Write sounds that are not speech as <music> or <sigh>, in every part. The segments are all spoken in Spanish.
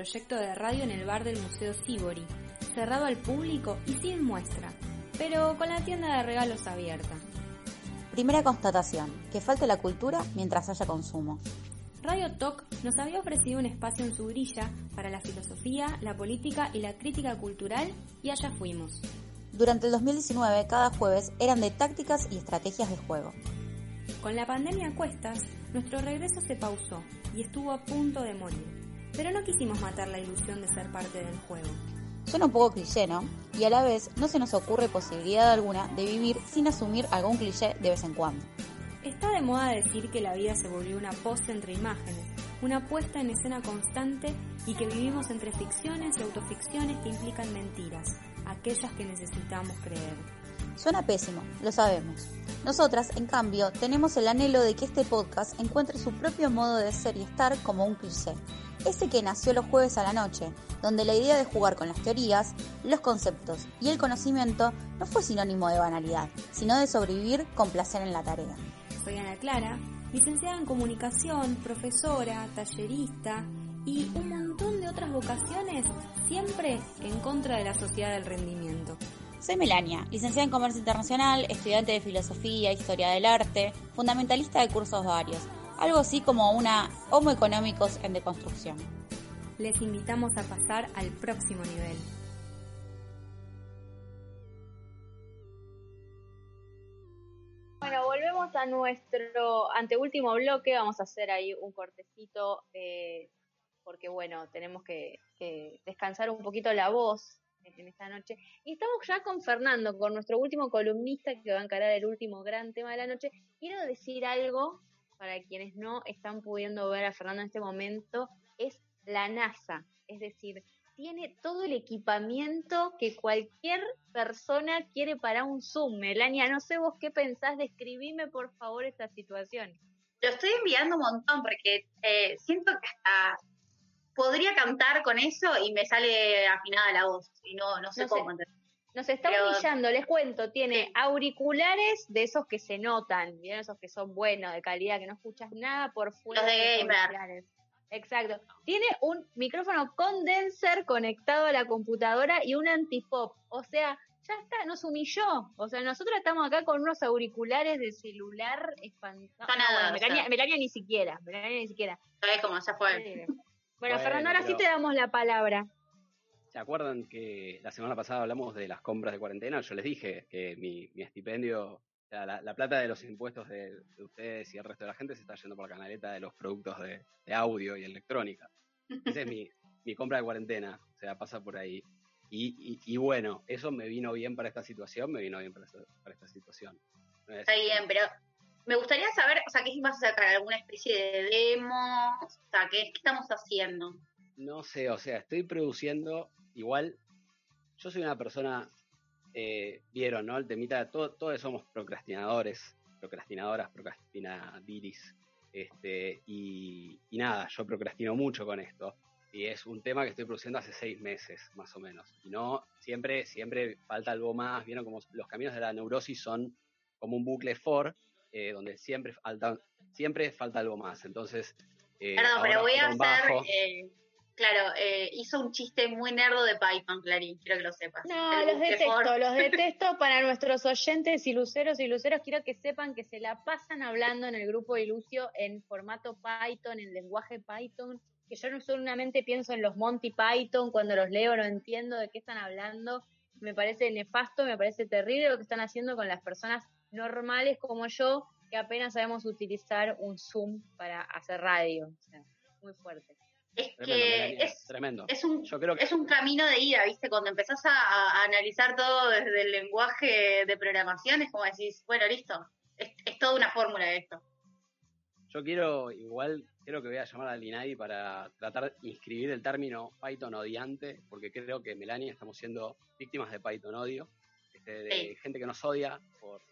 proyecto de radio en el bar del Museo Sibori, cerrado al público y sin muestra, pero con la tienda de regalos abierta. Primera constatación, que falte la cultura mientras haya consumo. Radio Talk nos había ofrecido un espacio en su grilla para la filosofía, la política y la crítica cultural y allá fuimos. Durante el 2019, cada jueves eran de tácticas y estrategias de juego. Con la pandemia a cuestas, nuestro regreso se pausó y estuvo a punto de morir. Pero no quisimos matar la ilusión de ser parte del juego. Suena un poco cliché, ¿no? Y a la vez no se nos ocurre posibilidad alguna de vivir sin asumir algún cliché de vez en cuando. Está de moda decir que la vida se volvió una pose entre imágenes, una puesta en escena constante y que vivimos entre ficciones y autoficciones que implican mentiras, aquellas que necesitamos creer. Suena pésimo, lo sabemos. Nosotras, en cambio, tenemos el anhelo de que este podcast encuentre su propio modo de ser y estar como un cliché. Ese que nació los jueves a la noche, donde la idea de jugar con las teorías, los conceptos y el conocimiento no fue sinónimo de banalidad, sino de sobrevivir con placer en la tarea. Soy Ana Clara, licenciada en comunicación, profesora, tallerista y un montón de otras vocaciones, siempre en contra de la sociedad del rendimiento. Soy Melania, licenciada en Comercio Internacional, estudiante de Filosofía, Historia del Arte, fundamentalista de cursos varios, algo así como una Homo Económicos en deconstrucción. Les invitamos a pasar al próximo nivel. Bueno, volvemos a nuestro anteúltimo bloque. Vamos a hacer ahí un cortecito, eh, porque bueno, tenemos que, descansar un poquito la voz en esta noche. Y estamos ya con Fernando, con nuestro último columnista que va a encarar el último gran tema de la noche. Quiero decir algo para quienes no están pudiendo ver a Fernando en este momento, es la NASA. Es decir, tiene todo el equipamiento que cualquier persona quiere para un Zoom. Melania, no sé vos qué pensás, describime por favor esta situación. Lo estoy enviando un montón porque eh, siento que hasta podría cantar con eso y me sale afinada la voz y no, no sé cómo. Nos está humillando, les cuento, tiene auriculares de esos que se notan, ¿bien? esos que son buenos, de calidad, que no escuchas nada por fuera. Los de gamer. Exacto. Tiene un micrófono condenser conectado a la computadora y un antipop. O sea, ya está, nos humilló. O sea, nosotros estamos acá con unos auriculares de celular espantosos. No, Melania, ni siquiera. Melania ni siquiera. ¿Sabes cómo se fue? Bueno, Fernando, ahora sí te damos la palabra. ¿Se acuerdan que la semana pasada hablamos de las compras de cuarentena? Yo les dije que mi, mi estipendio la, plata de los impuestos de, ustedes y el resto de la gente se está yendo por la canaleta de los productos de, audio y electrónica. Esa es mi, <laughs> mi, compra de cuarentena, o sea, pasa por ahí. Y, y, bueno, eso me vino bien para esta situación, me vino bien para, esta, situación. está bien, pero me gustaría saber, o sea, ¿qué vas a sacar? ¿Alguna especie de demo? O sea, ¿qué, qué estamos haciendo? No sé, o sea, estoy produciendo, igual, yo soy una persona eh, vieron, ¿no? El temita, todo, todos somos procrastinadores, procrastinadoras, procrastinadiris. Este, y, nada, yo procrastino mucho con esto. Y es un tema que estoy produciendo hace seis meses, más o menos. Y no, siempre, siempre falta algo más. Vieron como los caminos de la neurosis son como un bucle for, eh, donde siempre falta, siempre falta algo más. Entonces, eh, Perdón, pero voy a hacer Claro, eh, hizo un chiste muy nerdo de Python, Clarín, quiero que lo sepas. No, los detesto, los <laughs> detesto para nuestros oyentes y luceros y luceros. Quiero que sepan que se la pasan hablando en el grupo de Lucio en formato Python, en lenguaje Python, que yo no solamente pienso en los Monty Python, cuando los leo no entiendo de qué están hablando. Me parece nefasto, me parece terrible lo que están haciendo con las personas normales como yo, que apenas sabemos utilizar un Zoom para hacer radio. O sea, muy fuerte. Es que es, tremendo. Es, un, es un camino de ida, ¿viste? Cuando empezás a, analizar todo desde el lenguaje de programación, es como decís, bueno, listo, es, toda una fórmula esto. Yo quiero, igual, creo que voy a llamar a Linadi para tratar de inscribir el término Python odiante, porque creo que Melania estamos siendo víctimas de Python odio, este, de gente que nos odia por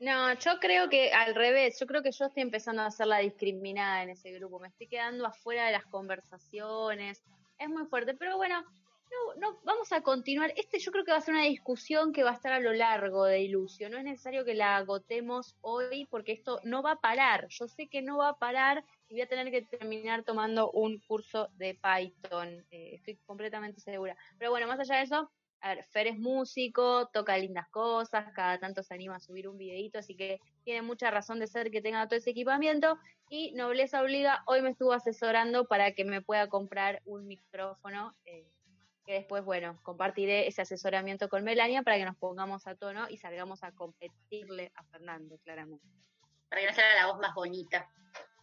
no, yo creo que al revés, yo creo que yo estoy empezando a ser la discriminada en ese grupo, me estoy quedando afuera de las conversaciones, es muy fuerte, pero bueno, no, no, vamos a continuar. Este yo creo que va a ser una discusión que va a estar a lo largo de Ilusio. No es necesario que la agotemos hoy porque esto no va a parar. Yo sé que no va a parar y voy a tener que terminar tomando un curso de Python, eh, estoy completamente segura. Pero bueno, más allá de eso, a ver, Fer es músico, toca lindas cosas, cada tanto se anima a subir un videito, así que tiene mucha razón de ser que tenga todo ese equipamiento. Y Nobleza Obliga hoy me estuvo asesorando para que me pueda comprar un micrófono, eh, que después, bueno, compartiré ese asesoramiento con Melania para que nos pongamos a tono y salgamos a competirle a Fernando, claramente. Para que no sea la voz más bonita.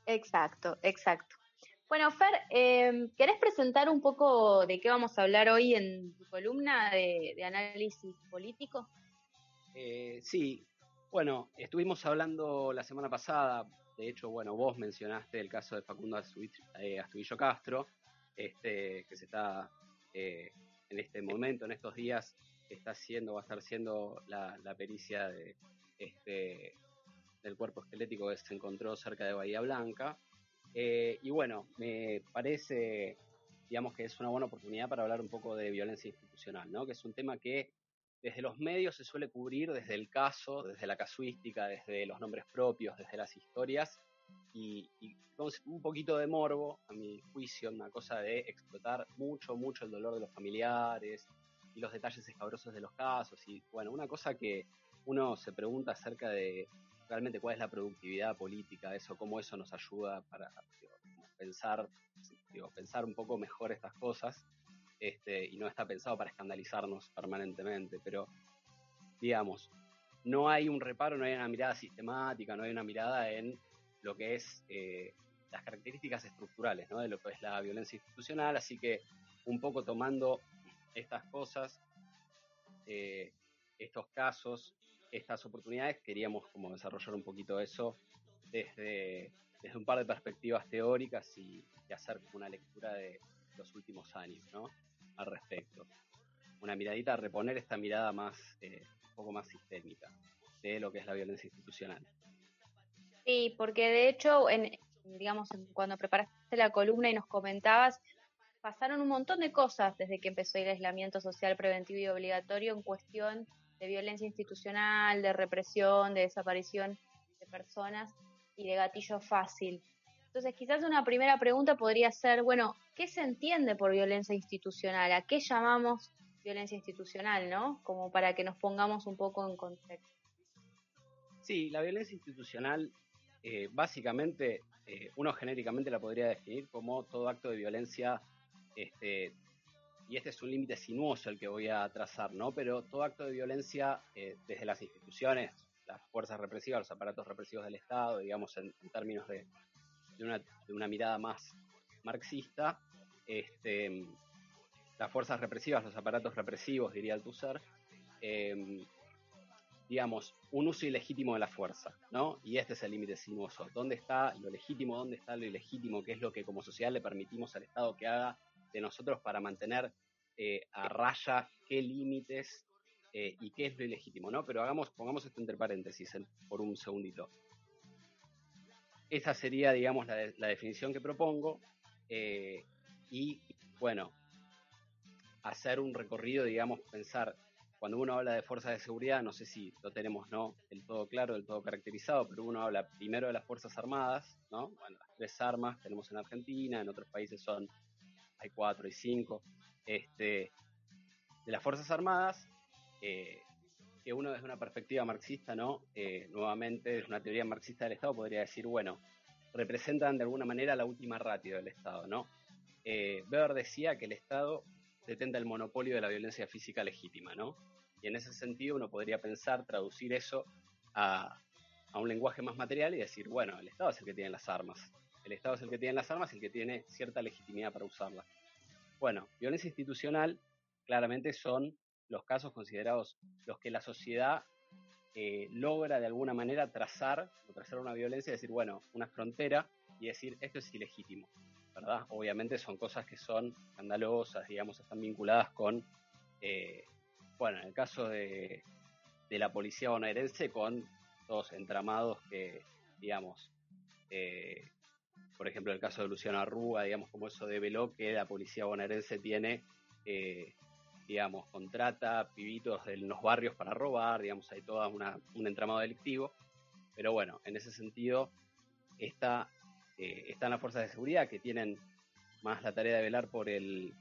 Exacto, exacto. Bueno, Fer, eh, ¿querés presentar un poco de qué vamos a hablar hoy en tu columna de, análisis político? Eh, sí, bueno, estuvimos hablando la semana pasada, de hecho, bueno, vos mencionaste el caso de Facundo eh, Astudillo Castro, este, que se está eh, en este momento, en estos días, está haciendo, va a estar haciendo la, la pericia de, este, del cuerpo esquelético que se encontró cerca de Bahía Blanca. Eh, y bueno, me parece, digamos que es una buena oportunidad para hablar un poco de violencia institucional, ¿no? Que es un tema que desde los medios se suele cubrir desde el caso, desde la casuística, desde los nombres propios, desde las historias, y, y un poquito de morbo, a mi juicio, una cosa de explotar mucho, mucho el dolor de los familiares y los detalles escabrosos de los casos, y bueno, una cosa que uno se pregunta acerca de realmente cuál es la productividad política, eso, cómo eso nos ayuda para pensar, digo, pensar un poco mejor estas cosas, este, y no está pensado para escandalizarnos permanentemente, pero digamos, no hay un reparo, no hay una mirada sistemática, no hay una mirada en lo que es eh, las características estructurales ¿no? de lo que es la violencia institucional, así que un poco tomando estas cosas, eh, estos casos, estas oportunidades, queríamos como desarrollar un poquito eso desde, desde un par de perspectivas teóricas y, hacer una lectura de los últimos años, ¿no? Al respecto. Una miradita, reponer esta mirada más, eh, un poco más sistémica de lo que es la violencia institucional. Sí, porque de hecho, en, digamos, cuando preparaste la columna y nos comentabas, pasaron un montón de cosas desde que empezó el aislamiento social preventivo y obligatorio en cuestión de violencia institucional, de represión, de desaparición de personas y de gatillo fácil. Entonces, quizás una primera pregunta podría ser, bueno, ¿qué se entiende por violencia institucional? ¿A qué llamamos violencia institucional, no? Como para que nos pongamos un poco en contexto. Sí, la violencia institucional, eh, básicamente, eh, uno genéricamente la podría definir como todo acto de violencia este, y este es un límite sinuoso el que voy a trazar, ¿no? Pero todo acto de violencia eh, desde las instituciones, las fuerzas represivas, los aparatos represivos del Estado, digamos, en, términos de, una, mirada más marxista, este, las fuerzas represivas, los aparatos represivos, diría em, digamos, un uso ilegítimo de la fuerza, ¿no? Y este es el límite sinuoso. ¿Dónde está lo legítimo? ¿Dónde está lo ilegítimo? ¿Qué es lo que como sociedad le permitimos al Estado que haga de nosotros para mantener eh, a raya qué límites eh, y qué es lo ilegítimo, ¿no? Pero hagamos, pongamos esto entre paréntesis por un segundito. Esa sería, digamos, la, definición que propongo. Eh, y, bueno, hacer un recorrido, digamos, pensar, cuando uno habla de fuerzas de seguridad, no sé si lo tenemos, ¿no? Del todo claro, del todo caracterizado, pero uno habla primero de las Fuerzas Armadas, ¿no? Bueno, las tres armas tenemos en Argentina, en otros países son hay cuatro y cinco, este, de las Fuerzas Armadas, eh, que uno desde una perspectiva marxista, ¿no? Eh, nuevamente, desde una teoría marxista del Estado, podría decir, bueno, representan de alguna manera la última ratio del Estado, ¿no? Eh, Weber decía que el Estado detenta el monopolio de la violencia física legítima, ¿no? Y en ese sentido uno podría pensar, traducir eso a, a un lenguaje más material y decir, bueno, el Estado es el que tiene las armas, el Estado es el que tiene las armas y el que tiene cierta legitimidad para usarlas. Bueno, violencia institucional claramente son los casos considerados los que la sociedad eh, logra de alguna manera trazar o trazar una violencia y decir, bueno, una frontera y decir esto es ilegítimo, ¿verdad? Obviamente son cosas que son escandalosas, digamos, están vinculadas con, eh, bueno, en el caso de, la policía bonaerense, con todos entramados que, digamos, eh, por ejemplo, el caso de Luciano Arruga, digamos, como eso develó que la policía bonaerense tiene, eh, digamos, contrata pibitos de los barrios para robar, digamos, hay todo un entramado delictivo. Pero bueno, en ese sentido, esta eh, están las fuerzas de seguridad que tienen más la tarea de velar por el,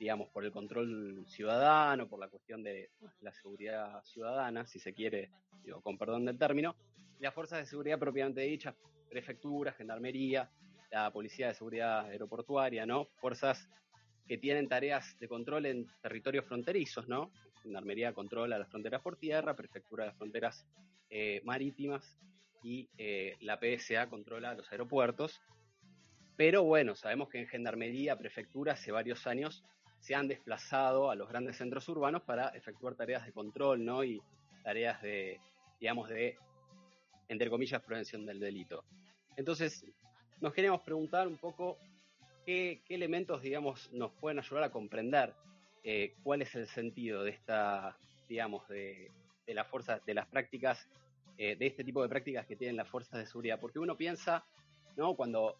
digamos, por el control ciudadano, por la cuestión de la seguridad ciudadana, si se quiere, digo, con perdón del término, las fuerzas de seguridad propiamente dichas, prefectura, gendarmería, la policía de seguridad aeroportuaria, ¿no? Fuerzas que tienen tareas de control en territorios fronterizos, ¿no? Gendarmería controla las fronteras por tierra, prefectura de las fronteras eh, marítimas y eh, la PSA controla los aeropuertos. Pero bueno, sabemos que en Gendarmería, Prefectura, hace varios años se han desplazado a los grandes centros urbanos para efectuar tareas de control, ¿no? Y tareas de, digamos, de, entre comillas, prevención del delito. Entonces, nos queremos preguntar un poco qué, elementos, digamos, nos pueden ayudar a comprender eh, cuál es el sentido de esta, digamos, de, las fuerzas, de las prácticas eh, de este tipo de prácticas que tienen las fuerzas de seguridad. Porque uno piensa, ¿no? Cuando,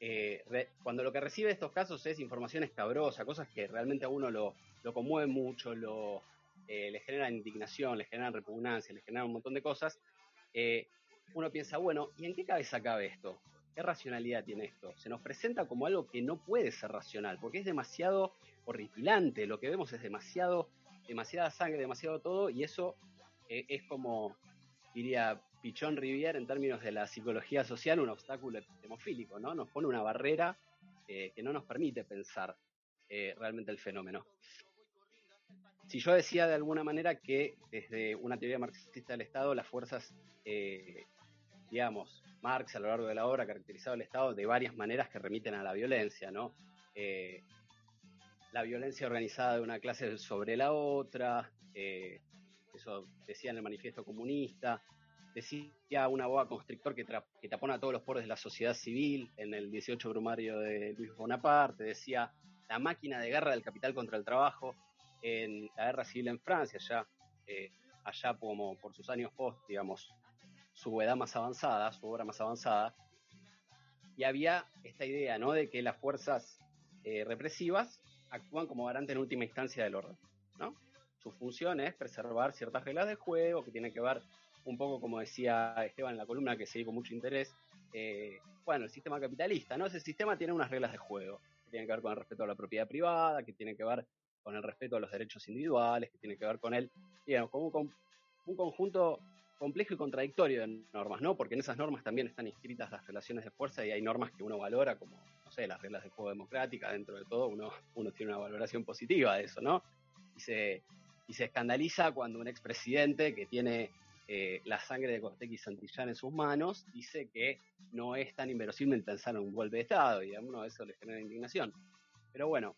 eh, cuando lo que recibe estos casos es información escabrosa, cosas que realmente a uno lo, lo conmueven mucho, lo, eh, le generan indignación, le generan repugnancia, le generan un montón de cosas, uno piensa, bueno, ¿y en qué cabeza cabe esto? ¿Qué racionalidad tiene esto? Se nos presenta como algo que no puede ser racional, porque es demasiado horripilante, lo que vemos es demasiado, demasiada sangre, demasiado todo, y eso es como diría Pichón Rivière en términos de la psicología social, un obstáculo hemofílico, ¿no? Nos pone una barrera eh, que no nos permite pensar eh, realmente el fenómeno. Si yo decía de alguna manera que desde una teoría marxista del Estado, las fuerzas, eh, digamos, Marx a lo largo de la obra ha caracterizado el Estado de varias maneras que remiten a la violencia, ¿no? la violencia organizada de una clase sobre la otra, eso decía en el manifiesto comunista, decía una boa constrictor que, que tapona todos los poros de la sociedad civil en el 18 brumario de Luis Bonaparte, decía la máquina de guerra del capital contra el trabajo en la guerra civil en Francia, ya eh, allá como por sus años post, digamos, su edad más avanzada, su obra más avanzada, y había esta idea, ¿no?, de que las fuerzas eh, represivas actúan como garante en última instancia del orden, ¿no? su función es preservar ciertas reglas de juego que tienen que ver un poco como decía Esteban en la columna que seguí con mucho interés, eh, bueno, el sistema capitalista, ¿no? Ese sistema tiene unas reglas de juego que tienen que ver con el respeto a la propiedad privada, que tienen que ver con el respeto a los derechos individuales, que tienen que ver con el, digamos, con un, conjunto complejo y contradictorio de normas, ¿no? Porque en esas normas también están inscritas las relaciones de fuerza y hay normas que uno valora como, no sé, las reglas de juego democrática, dentro de todo uno, uno tiene una valoración positiva de eso, ¿no? Y se, y se escandaliza cuando un expresidente que tiene eh, la sangre de Costec y Santillán en sus manos dice que no es tan inverosímil pensar en un golpe de Estado y a uno eso le genera indignación. Pero bueno,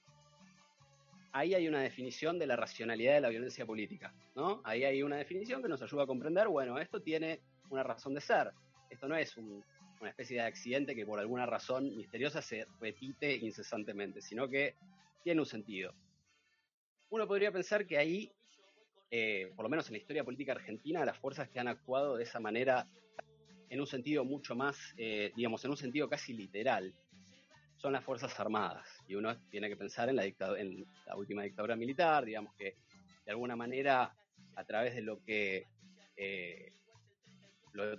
ahí hay una definición de la racionalidad de la violencia política, ¿no? Ahí hay una definición que nos ayuda a comprender, bueno, esto tiene una razón de ser. Esto no es una especie de accidente que por alguna razón misteriosa se repite incesantemente, sino que tiene un sentido uno podría pensar que ahí, eh, por lo menos en la historia política argentina, las fuerzas que han actuado de esa manera, en un sentido mucho más, eh, digamos, en un sentido casi literal, son las Fuerzas Armadas. Y uno tiene que pensar en la, última dictadura militar, digamos que de alguna manera, a través de lo que... Eh,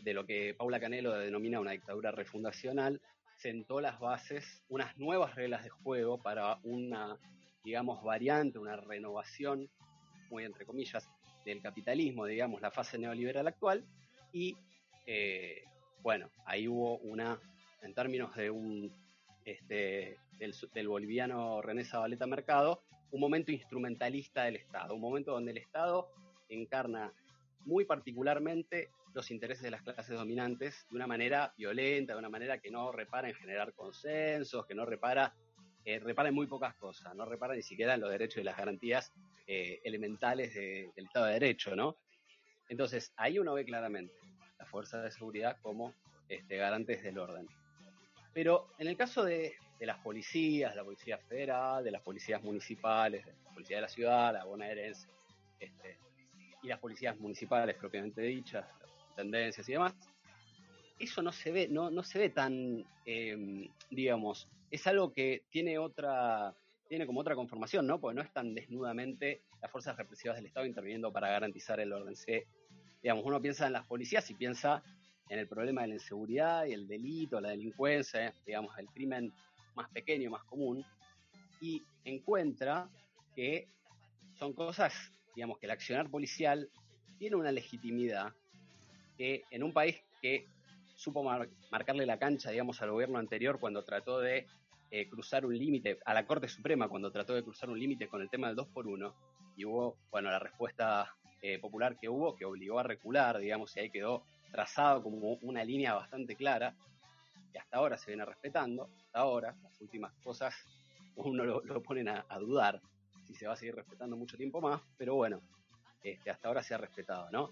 de lo que Paula Canelo denomina una dictadura refundacional, sentó las bases, unas nuevas reglas de juego para una digamos, variante, una renovación, muy entre comillas, del capitalismo, digamos, la fase neoliberal actual. Y eh, bueno, ahí hubo una, en términos de un, este, del, boliviano René Zabaleta Mercado, un momento instrumentalista del Estado, un momento donde el Estado encarna muy particularmente los intereses de las clases dominantes de una manera violenta, de una manera que no repara en generar consensos, que no repara eh, repara en muy pocas cosas, no repara ni siquiera en los derechos y las garantías eh, elementales del Estado de Derecho, ¿no? Entonces, ahí uno ve claramente las fuerzas de seguridad como este, garantes del orden. Pero en el caso de, las policías, de la Policía Federal, de las policías municipales, de la Policía de la Ciudad, la bonaerense, este, y las policías municipales propiamente dichas, tendencias y demás, eso no se ve, no, no se ve tan, em, digamos, es algo que tiene otra, tiene como otra conformación, ¿no? Porque no es tan desnudamente las fuerzas represivas del Estado interviniendo para garantizar el orden. Se, digamos, uno piensa en las policías y piensa en el problema de la inseguridad y el delito, la delincuencia, digamos, el crimen más pequeño, más común, y encuentra que son cosas, digamos, que el accionar policial tiene una legitimidad que en un país que supo marcarle la cancha, digamos, al gobierno anterior cuando trató de eh, cruzar un límite, a la Corte Suprema cuando trató de cruzar un límite con el tema del 2 por 1 y hubo, bueno, la respuesta eh, popular que hubo que obligó a recular, digamos, y ahí quedó trazado como una línea bastante clara, que hasta ahora se viene respetando, hasta ahora, las últimas cosas uno lo, lo ponen a, dudar si se va a seguir respetando mucho tiempo más, pero bueno, este, hasta ahora se ha respetado, ¿no?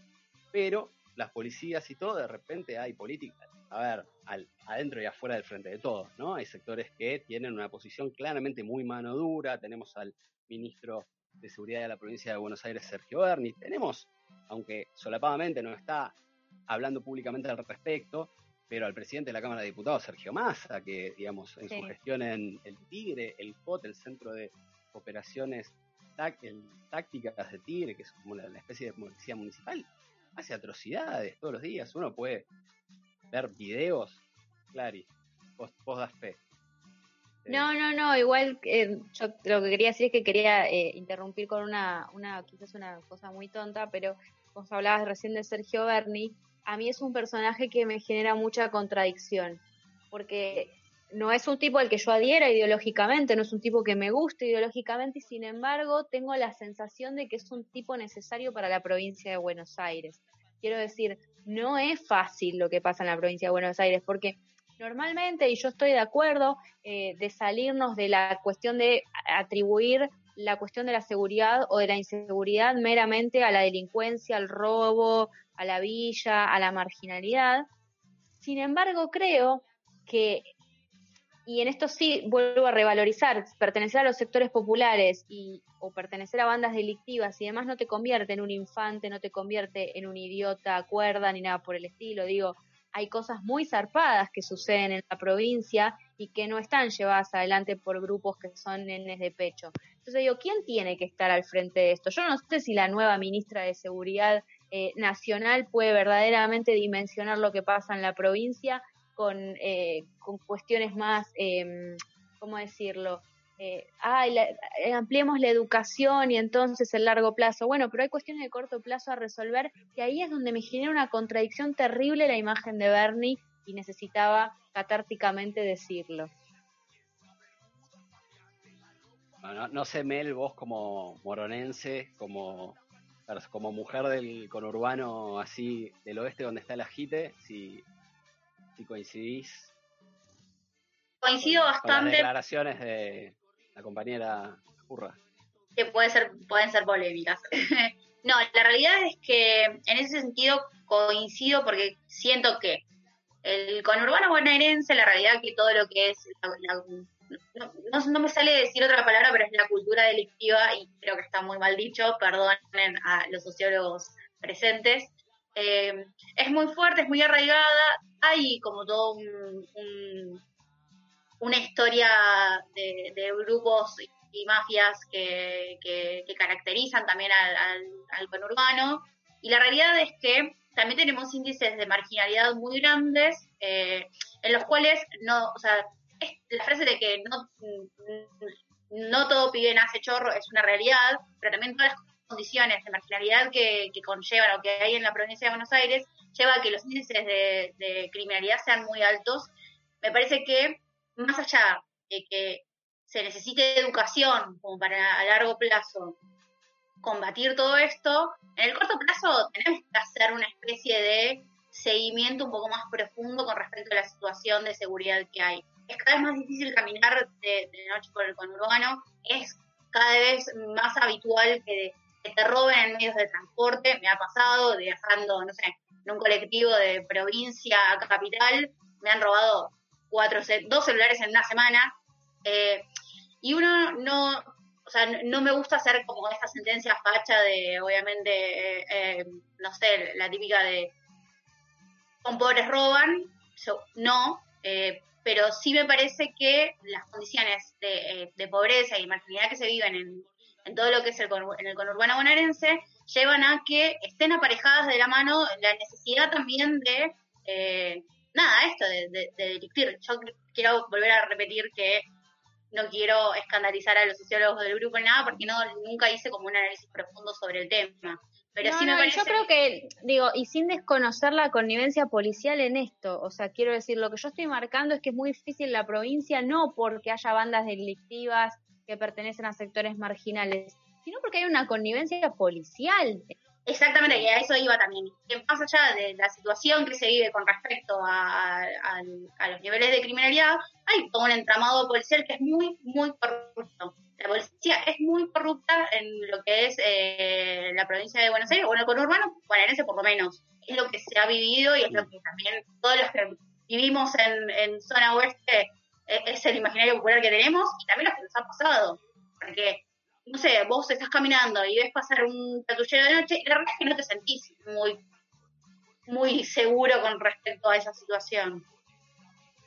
Pero las policías y todo, de repente hay política, a ver, al, adentro y afuera del frente de todos, ¿no? Hay sectores que tienen una posición claramente muy mano dura, tenemos al ministro de Seguridad de la provincia de Buenos Aires, Sergio Berni, tenemos, aunque solapadamente no está hablando públicamente al respecto, pero al presidente de la Cámara de Diputados, Sergio Massa, que, digamos, en su gestión en el Tigre, el COT, el Centro de Operaciones Tácticas de Tigre, que es como la, especie de policía municipal, hace atrocidades todos los días. Uno puede ver videos, Clary, vos, das fe. No, no, no, igual eh, yo lo que quería decir es que quería eh, interrumpir con una, una, quizás una cosa muy tonta, pero vos hablabas recién de Sergio Berni, a mí es un personaje que me genera mucha contradicción, porque no es un tipo al que yo adhiera ideológicamente, no es un tipo que me guste ideológicamente y sin embargo tengo la sensación de que es un tipo necesario para la provincia de Buenos Aires. Quiero decir, no es fácil lo que pasa en la provincia de Buenos Aires porque normalmente, y yo estoy de acuerdo, eh, de salirnos de la cuestión de atribuir la cuestión de la seguridad o de la inseguridad meramente a la delincuencia, al robo, a la villa, a la marginalidad. Sin embargo, creo que, y en esto sí vuelvo a revalorizar, pertenecer a los sectores populares y, o pertenecer a bandas delictivas y demás no te convierte en un infante, no te convierte en un idiota cuerda ni nada por el estilo. Digo, hay cosas muy zarpadas que suceden en la provincia y que no están llevadas adelante por grupos que son nenes de pecho. Entonces digo, ¿quién tiene que estar al frente de esto? Yo no sé si la nueva ministra de Seguridad eh, Nacional puede verdaderamente dimensionar lo que pasa en la provincia con, eh, con cuestiones más, eh, ¿cómo decirlo? eh, ampliemos la educación y entonces el largo plazo. Bueno, pero hay cuestiones de corto plazo a resolver y ahí es donde me genera una contradicción terrible la imagen de Bernie y necesitaba catárticamente decirlo. No sé, Mel, vos como moronense, como, como mujer del conurbano así del oeste donde está el ajite, si, si coincidís coincido bastante. Con declaraciones de, la compañera Curra. Que puede ser, pueden ser polémicas. <laughs> no, la realidad es que en ese sentido coincido porque siento que el conurbano bonaerense, la realidad que todo lo que es, no, me sale decir otra palabra, pero es la cultura delictiva, y creo que está muy mal dicho, perdonen a los sociólogos presentes, eh, es muy fuerte, es muy arraigada, hay como todo un una historia de, grupos y mafias que, caracterizan también al, conurbano. Y la realidad es que también tenemos índices de marginalidad muy grandes, eh, en los cuales no, o sea, la frase de que no, no todo pibe nace chorro es una realidad, pero también todas las condiciones de marginalidad que, conllevan o que hay en la provincia de Buenos Aires lleva a que los índices de, de criminalidad sean muy altos. Me parece que más allá de que se necesite educación como para a largo plazo combatir todo esto, en el corto plazo tenemos que hacer una especie de seguimiento un poco más profundo con respecto a la situación de seguridad que hay. Es cada vez más difícil caminar de, noche por el conurbano, es cada vez más habitual que, te roben en medios de transporte, me ha pasado viajando, no sé, en un colectivo de provincia a capital, me han robado cuatro, dos celulares en una semana. Eh, y uno no, o sea, no me gusta hacer como esta sentencia facha de, obviamente, eh, eh, no sé, la típica de, con pobres roban, no, pero sí me parece que las condiciones de, pobreza y marginalidad que se viven en, todo lo que es el, en el conurbano bonaerense llevan a que estén aparejadas de la mano la necesidad también de eh, nada, esto de, de. Yo quiero volver a repetir que no quiero escandalizar a los sociólogos del grupo ni nada, porque no nunca hice como un análisis profundo sobre el tema. Pero sí me parece... Yo creo que, digo, y sin desconocer la connivencia policial en esto, o sea, quiero decir, lo que yo estoy marcando es que es muy difícil la provincia, no porque haya bandas delictivas que pertenecen a sectores marginales, sino porque hay una connivencia policial. Exactamente, y a eso iba también. Que más allá de la situación que se vive con respecto a, los niveles de criminalidad, hay todo un entramado policial que es muy, muy corrupto. La policía es muy corrupta en lo que es eh, la provincia de Buenos Aires, o en el conurbano bonaerense por lo menos. Es lo que se ha vivido y es lo que también todos los que vivimos en, en zona oeste eh, es el imaginario popular que tenemos y también lo que nos ha pasado. Porque no sé, vos estás caminando y ves pasar un patrullero de noche, y la verdad es que no te sentís muy, muy seguro con respecto a esa situación.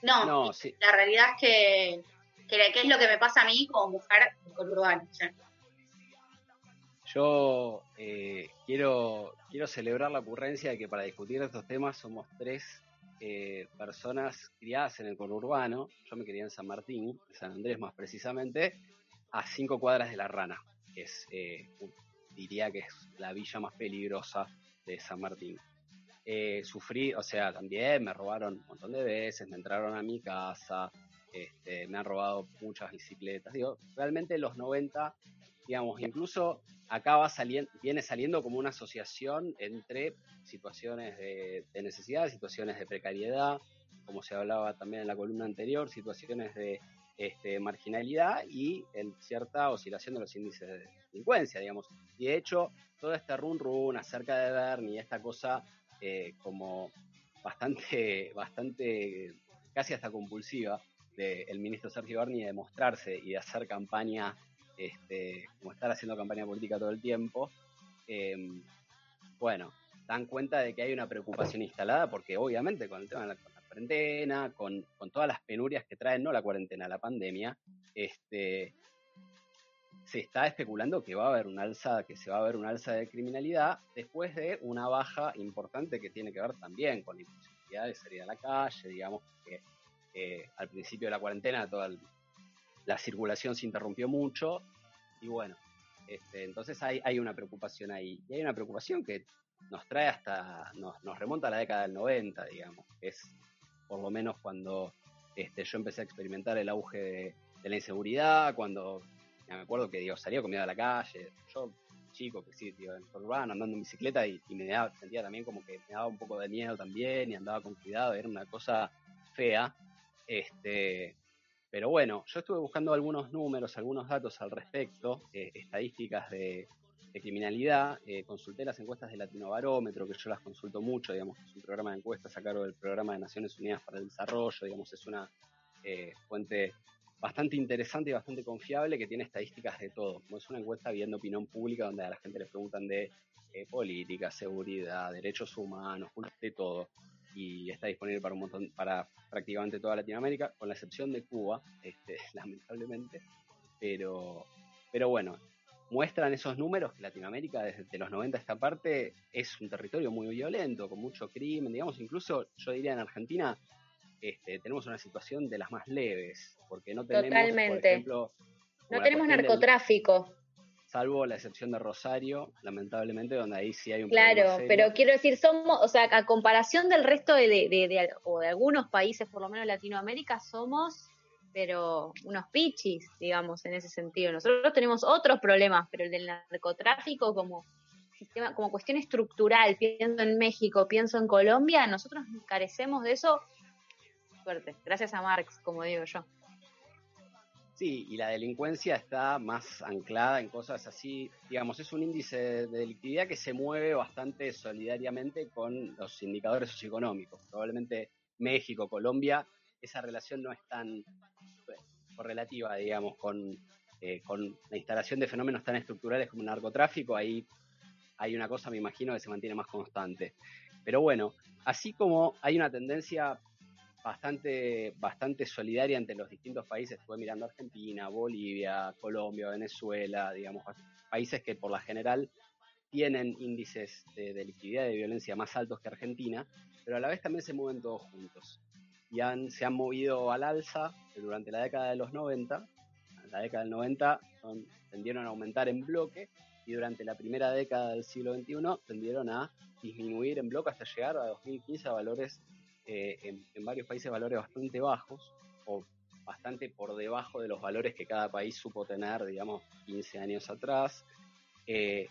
No, la realidad es que, que, es lo que me pasa a mí como mujer urbana. Yo eh, quiero, quiero celebrar la ocurrencia de que para discutir estos temas somos tres eh, personas criadas en el conurbano. Yo me crié en San Martín, en San Andrés más precisamente, a cinco cuadras de La Rana, que es, eh, diría que es la villa más peligrosa de San Martín. Eh, sufrí, o sea, también me robaron un montón de veces, me entraron a mi casa, este, me han robado muchas bicicletas. Digo, realmente los 90, digamos, incluso acaba saliendo, viene saliendo como una asociación entre situaciones de, de necesidad, situaciones de precariedad, como se hablaba también en la columna anterior, situaciones de este, marginalidad y en cierta oscilación de los índices de delincuencia, digamos. Y de hecho, todo este run run acerca de Bernie, esta cosa eh, como bastante, <laughs> bastante, casi hasta compulsiva del ministro Sergio Berni de mostrarse y de hacer campaña, este, como estar haciendo campaña política todo el tiempo, em, bueno, dan cuenta de que hay una preocupación instalada porque obviamente con el tema de la, cuarentena, con, todas las penurias que trae, no la cuarentena, la pandemia, este, se está especulando que va a haber un alza, que se va a ver un alza de criminalidad después de una baja importante que tiene que ver también con la imposibilidad de salir a la calle, digamos que al principio de la cuarentena toda la circulación se interrumpió mucho y bueno, este, entonces hay, hay una preocupación ahí. Y hay una preocupación que nos trae hasta, nos, nos remonta a la década del 90, digamos, es por lo menos cuando este, yo empecé a experimentar el auge de, la inseguridad, cuando me acuerdo que Dios salía con miedo a la calle, yo chico que sí, tío, en urbano, andando en bicicleta y, me sentía también como que me daba un poco de miedo también y andaba con cuidado, era una cosa fea. Este, pero bueno, yo estuve buscando algunos números, algunos datos al respecto, eh, estadísticas de, criminalidad, eh, consulté las encuestas de Latino Barómetro, que yo las consulto mucho, digamos, es un programa de encuestas a cargo del Programa de Naciones Unidas para el Desarrollo, digamos, es una eh, fuente bastante interesante y bastante confiable que tiene estadísticas de todo. Es una encuesta viendo opinión pública donde a la gente le preguntan de eh, política, seguridad, derechos humanos, de todo. Y está disponible para un montón, para prácticamente toda Latinoamérica, con la excepción de Cuba, este, <laughs> lamentablemente. Pero, pero bueno, muestran esos números que Latinoamérica desde los 90 a esta parte es un territorio muy violento, con mucho crimen, digamos, incluso yo diría en Argentina este, tenemos una situación de las más leves, porque no tenemos, por ejemplo, no tenemos narcotráfico. salvo la excepción de Rosario, lamentablemente, donde ahí sí hay un Claro, pero quiero decir, somos, o sea, a comparación del resto de, de, o de algunos países, por lo menos Latinoamérica, somos pero unos pichis, digamos, en ese sentido. Nosotros tenemos otros problemas, pero el del narcotráfico como sistema, como cuestión estructural, pienso en México, pienso en Colombia, nosotros carecemos de eso fuerte, gracias a Marx, como digo yo. Sí, y la delincuencia está más anclada en cosas así, digamos, es un índice de delictividad que se mueve bastante solidariamente con los indicadores socioeconómicos. Probablemente México, Colombia, esa relación no es tan correlativa, digamos, con, eh, con la instalación de fenómenos tan estructurales como el narcotráfico, ahí hay una cosa, me imagino, que se mantiene más constante. Pero bueno, así como hay una tendencia bastante, bastante solidaria entre los distintos países, estuve mirando Argentina, Bolivia, Colombia, Venezuela, digamos, países que por la general tienen índices de delictividad y de violencia más altos que Argentina, pero a la vez también se mueven todos juntos. Y han, se han movido al alza durante la década de los 90. la década del 90 son, tendieron a aumentar en bloque y durante la primera década del siglo XXI tendieron a disminuir en bloque hasta llegar a 2015 a valores, eh, en, en, varios países, valores bastante bajos o bastante por debajo de los valores que cada país supo tener, digamos, 15 años atrás. Eh,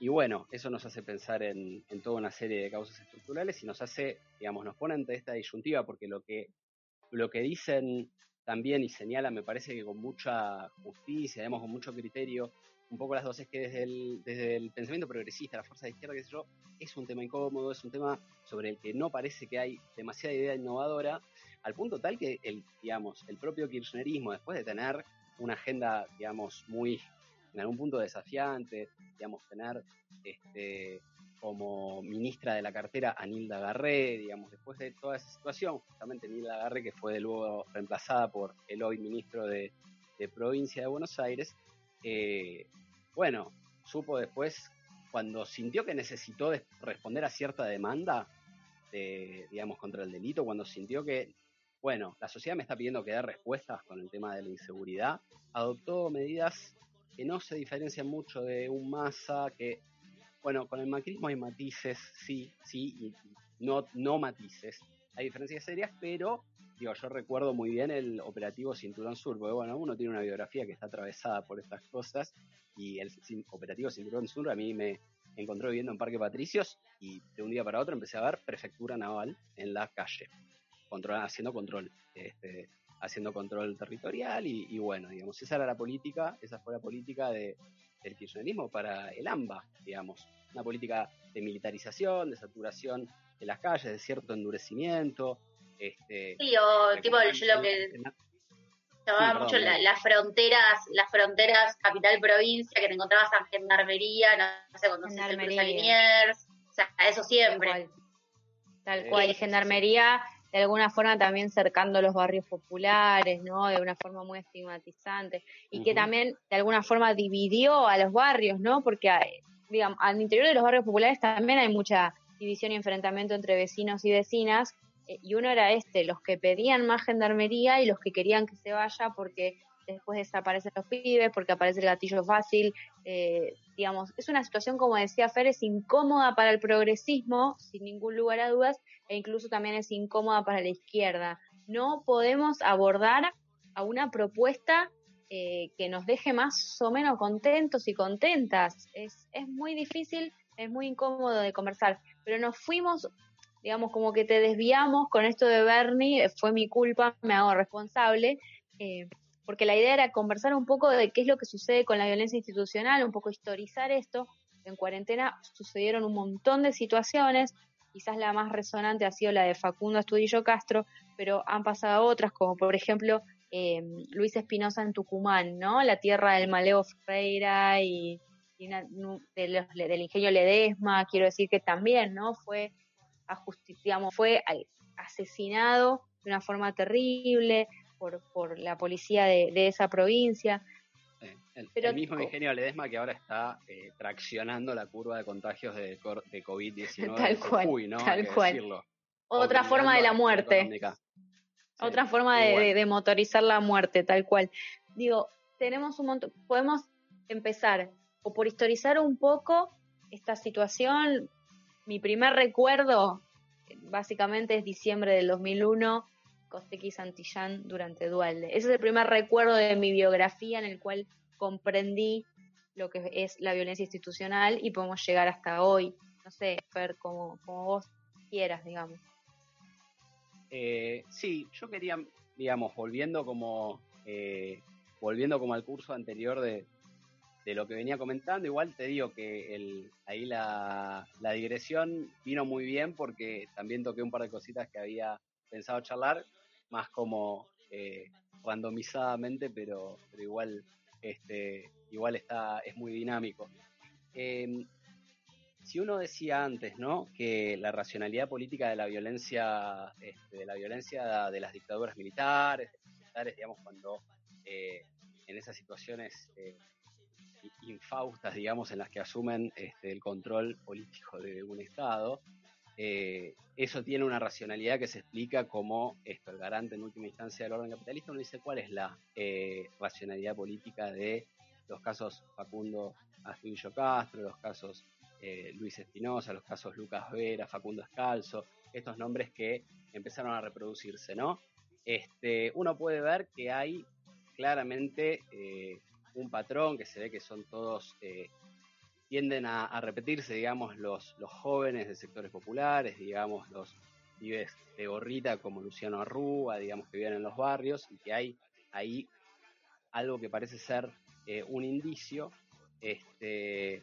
y bueno, eso nos hace pensar en, toda una serie de causas estructurales y nos hace, digamos, nos pone ante esta disyuntiva porque lo que, lo que dicen también y señalan, me parece que con mucha justicia, digamos, con mucho criterio, un poco las dos es que desde el, desde el pensamiento progresista, la fuerza de izquierda, qué sé yo, es un tema incómodo, es un tema sobre el que no parece que hay demasiada idea innovadora, al punto tal que el, digamos, el propio kirchnerismo, después de tener una agenda, digamos, muy, en algún punto desafiante, digamos, tener este, como ministra de la cartera a Nilda Garré, digamos, después de toda esa situación, justamente Nilda Garré, que fue luego reemplazada por el hoy ministro de, provincia de Buenos Aires, eh, bueno, supo después, cuando sintió que necesitó responder a cierta demanda, de, digamos, contra el delito, cuando sintió que bueno, la sociedad me está pidiendo que dé respuestas con el tema de la inseguridad, adoptó medidas que no se diferencian mucho de un masa que, bueno, con el macrismo hay matices, sí, sí, y no, no matices. Hay diferencias serias, pero digo, yo recuerdo muy bien el operativo Cinturón Sur, porque bueno, uno tiene una biografía que está atravesada por estas cosas, y el operativo Cinturón Sur a mí me encontró viviendo en Parque Patricios, y de un día para otro empecé a ver prefectura naval en la calle haciendo control, este, haciendo control territorial y, bueno, digamos, esa era la política, esa fue la política de, del kirchnerismo para el AMBA, digamos, una política de militarización, de saturación de las calles, de cierto endurecimiento. Este, sí, o tipo yo lo que llamaba mucho las fronteras, las fronteras capital-provincia, que te encontrabas en gendarmería, no, sé, cuando se o sea, eso siempre. Tal cual, y gendarmería de alguna forma también cercando los barrios populares, ¿no? De una forma muy estigmatizante y que también de alguna forma dividió a los barrios, ¿no? Porque digamos, al interior de los barrios populares también hay mucha división y enfrentamiento entre vecinos y vecinas eh, y uno era este, los que pedían más gendarmería y los que querían que se vaya porque después desaparecen los pibes, porque aparece el gatillo fácil, eh, digamos, es una situación, como decía Fer, es incómoda para el progresismo, sin ningún lugar a dudas, e incluso también es incómoda para la izquierda. No podemos abordar a una propuesta eh, que nos deje más o menos contentos y contentas. Es, es muy difícil, es muy incómodo de conversar, pero nos fuimos, digamos, como que te desviamos con esto de Bernie, fue mi culpa, me hago responsable. Eh, porque la idea era conversar un poco de qué es lo que sucede con la violencia institucional, un poco historizar esto. En cuarentena sucedieron un montón de situaciones, quizás la más resonante ha sido la de Facundo Estudillo Castro, pero han pasado otras, como por ejemplo eh, Luis Espinosa en Tucumán, ¿no? La tierra del Maleo Ferreira y, del ingenio Ledesma, quiero decir que también, ¿no? Fue, digamos, fue asesinado de una forma terrible, por, por la policía de, esa provincia. el, mismo ingenio Ledesma que ahora está eh, traccionando la curva de contagios de, de COVID-19. Tal cual, tal cual. Otra forma de la muerte. Otra forma de, de, motorizar la muerte, tal cual. Digo, tenemos un montón, podemos empezar o por historizar un poco esta situación. Mi primer recuerdo, básicamente, es diciembre del 2001 Costequi Santillán durante Dualde. Ese es el primer recuerdo de mi biografía en el cual comprendí lo que es la violencia institucional y podemos llegar hasta hoy. No sé, Fer, como, como vos quieras, digamos. Eh, sí, yo quería, digamos, volviendo como, eh, volviendo como al curso anterior de, de, lo que venía comentando, igual te digo que el, ahí la, la digresión vino muy bien porque también toqué un par de cositas que había pensado charlar más como eh, randomizadamente, pero, pero igual, este, igual está, es muy dinámico. Em, si uno decía antes, ¿no? Que la racionalidad política de la violencia, este, de la violencia de las dictaduras militares, militares, digamos, cuando eh, en esas situaciones eh, infaustas, digamos, en las que asumen este, el control político de un Estado, eh, eso tiene una racionalidad que se explica como esto, el garante en última instancia del orden capitalista, uno dice cuál es la eh, racionalidad política de los casos Facundo Astudillo Castro, los casos eh, Luis Espinosa, los casos Lucas Vera, Facundo Escalzo, estos nombres que empezaron a reproducirse, ¿no? Este, uno puede ver que hay claramente un patrón que se ve que son todos tienden a, repetirse, digamos, los, jóvenes de sectores populares, digamos, los vives de gorrita como Luciano Arrúa, digamos, que viven en los barrios, y que hay ahí algo que parece ser eh, un indicio, este,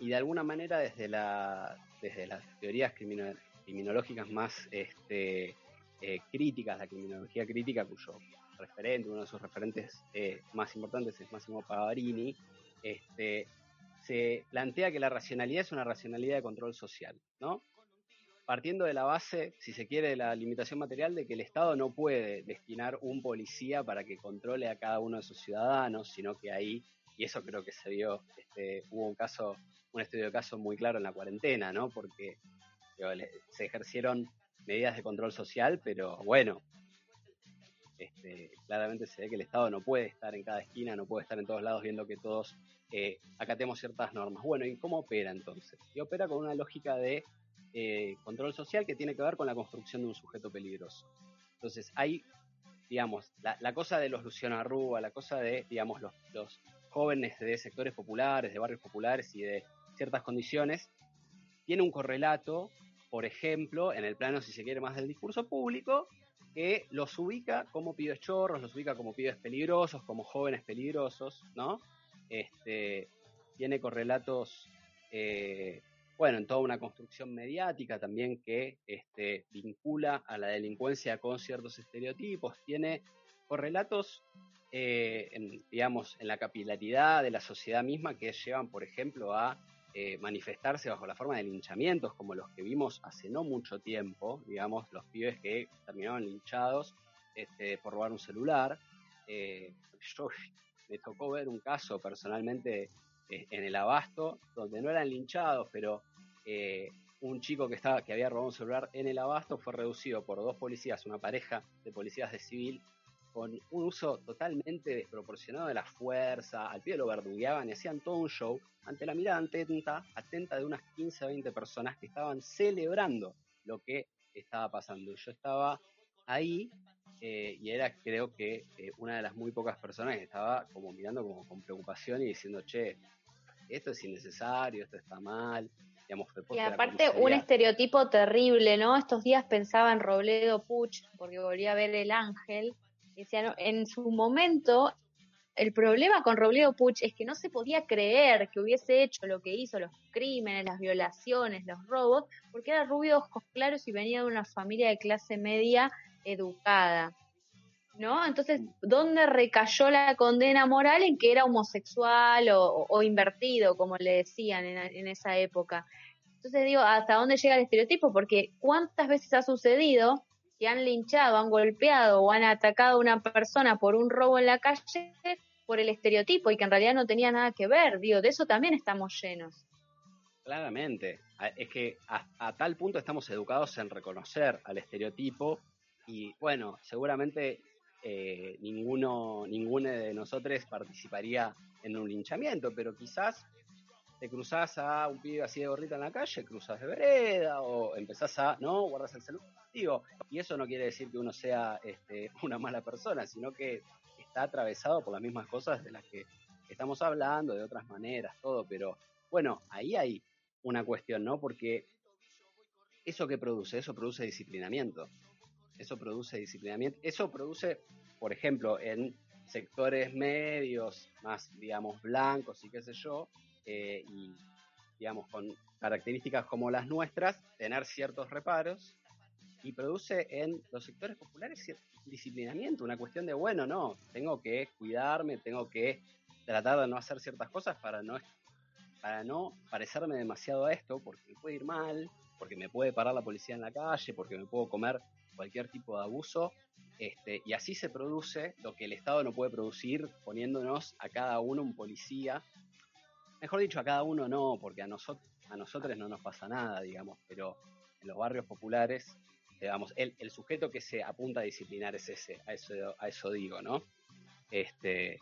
y de alguna manera desde, la, desde las teorías criminológicas más este, eh, críticas, la criminología crítica, cuyo referente, uno de sus referentes eh, más importantes es Massimo Pavarini, este, se plantea que la racionalidad es una racionalidad de control social, ¿no? Partiendo de la base, si se quiere, de la limitación material de que el Estado no puede destinar un policía para que controle a cada uno de sus ciudadanos, sino que ahí, y eso creo que se vio, este, hubo un caso, un estudio de caso muy claro en la cuarentena, ¿no? Porque se ejercieron medidas de control social, pero bueno, este, claramente se ve que el Estado no puede estar en cada esquina, no puede estar en todos lados viendo que todos eh, acatemos ciertas normas. Bueno, ¿y cómo opera entonces? Y opera con una lógica de eh, control social que tiene que ver con la construcción de un sujeto peligroso. Entonces, hay, digamos, la, cosa de los Luciano Arrúa, la cosa de, digamos, los, los jóvenes de sectores populares, de barrios populares y de ciertas condiciones, tiene un correlato, por ejemplo, en el plano, si se quiere, más del discurso público, que los ubica como pibes chorros, los ubica como pibes peligrosos, como jóvenes peligrosos, ¿no? Este, tiene correlatos, eh, bueno, en toda una construcción mediática también que este, vincula a la delincuencia con ciertos estereotipos, tiene correlatos, eh, digamos, en la capilaridad de la sociedad misma que llevan, por ejemplo, a eh, manifestarse bajo la forma de linchamientos, como los que vimos hace no mucho tiempo, digamos, los pibes que terminaban linchados este, por robar un celular. yo <laughs> me tocó ver un caso personalmente eh, en el Abasto, donde no eran linchados, pero eh, un chico que, estaba, que había robado un celular en el Abasto fue reducido por dos policías, una pareja de policías de civil, con un uso totalmente desproporcionado de la fuerza, al pie lo verdugueaban y hacían todo un show ante la mirada atenta, atenta de unas 15 o 20 personas que estaban celebrando lo que estaba pasando. Yo estaba ahí eh, y era creo que eh, una de las muy pocas personas que estaba como mirando como con preocupación y diciendo, che, esto es innecesario, esto está mal. Digamos, y aparte un estereotipo terrible, ¿no? Estos días pensaba en Robledo Puch, porque volví a ver El Ángel, en su momento el problema con Robledo Puch es que no se podía creer que hubiese hecho lo que hizo, los crímenes, las violaciones, los robos, porque era rubio, ojos claros y venía de una familia de clase media educada. ¿No? Entonces, ¿dónde recayó la condena moral en que era homosexual o, invertido, como le decían en, esa época? Entonces digo, ¿hasta dónde llega el estereotipo? Porque ¿cuántas veces ha sucedido que han linchado, han golpeado o han atacado a una persona por un robo en la calle por el estereotipo y que en realidad no tenía nada que ver? Digo, de eso también estamos llenos. Claramente, es que a tal punto estamos educados en reconocer al estereotipo y bueno, seguramente eh, ninguno, ninguno de nosotros participaría en un linchamiento, pero quizás te cruzás a un pibe así de gorrita en la calle, cruzas de vereda o empezás a, ¿no? Guardas el celular. Digo, y eso no quiere decir que uno sea este, <laughs> una mala persona, sino que está atravesado por las mismas cosas de las que estamos hablando, de otras maneras, todo, pero bueno, ahí hay una cuestión, ¿no? Porque eso que produce, eso produce disciplinamiento eso produce disciplinamiento, eso produce, por ejemplo, en sectores medios, más, digamos, blancos y qué sé yo, eh, y, digamos, con características como las nuestras, tener ciertos reparos, y produce en los sectores populares disciplinamiento, una cuestión de, bueno, no, tengo que cuidarme, tengo que tratar de no hacer ciertas cosas para no, para no parecerme demasiado a esto, porque me puede ir mal, porque me puede parar la policía en la calle, porque me puedo comer cualquier tipo de abuso, este, y así se produce lo que el Estado no puede producir poniéndonos a cada uno un policía mejor dicho, a cada uno no, porque a, nosotros a nosotros no nos pasa nada, digamos, pero en los barrios populares, digamos, el, el sujeto que se apunta a disciplinar es ese, a eso, a eso digo, ¿no? Este,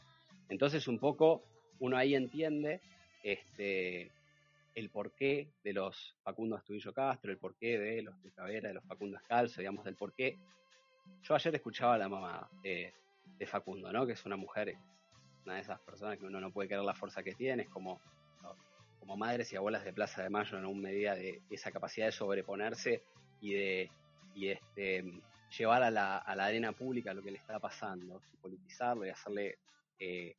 entonces un poco uno ahí entiende este, el porqué de los Facundo Astudillo Castro, el porqué de los de de los Facundo Escalzo, digamos, del porqué. Yo ayer escuchaba a la mamá de, Facundo, ¿no? Que es una mujer, una de esas personas que uno no puede creer la fuerza que tiene, es como, como madres y abuelas de Plaza de Mayo en una medida de esa capacidad de sobreponerse y de y este, llevar a la, a la arena pública lo que le está pasando, y politizarlo y hacerle eh,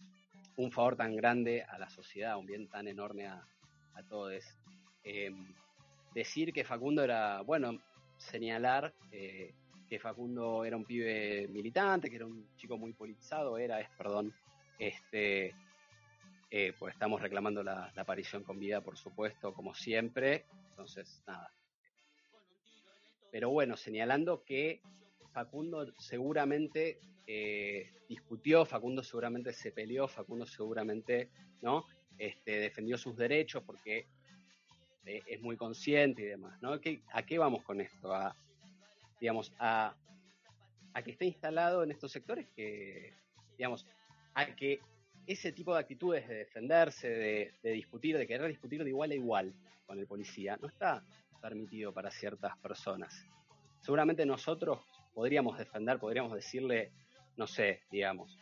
un favor tan grande a la sociedad, un bien tan enorme a, a todos. Em, decir que Facundo era, bueno, señalar eh, que Facundo era un pibe militante, que era un chico muy politizado, era, es, perdón, este, eh, pues estamos reclamando la, aparición con vida, por supuesto, como siempre. Entonces, nada. Pero bueno, señalando que Facundo seguramente eh, discutió, Facundo seguramente se peleó, Facundo seguramente ¿no? este, defendió sus derechos porque eh, es muy consciente y demás. ¿no? ¿A qué vamos con esto? A, digamos, a, a que esté instalado en estos sectores que, digamos, a que ese tipo de actitudes de defenderse, de, discutir, de querer discutir de igual a igual con el policía, no está permitido para ciertas personas. Seguramente nosotros podríamos defender, podríamos decirle, no sé, digamos,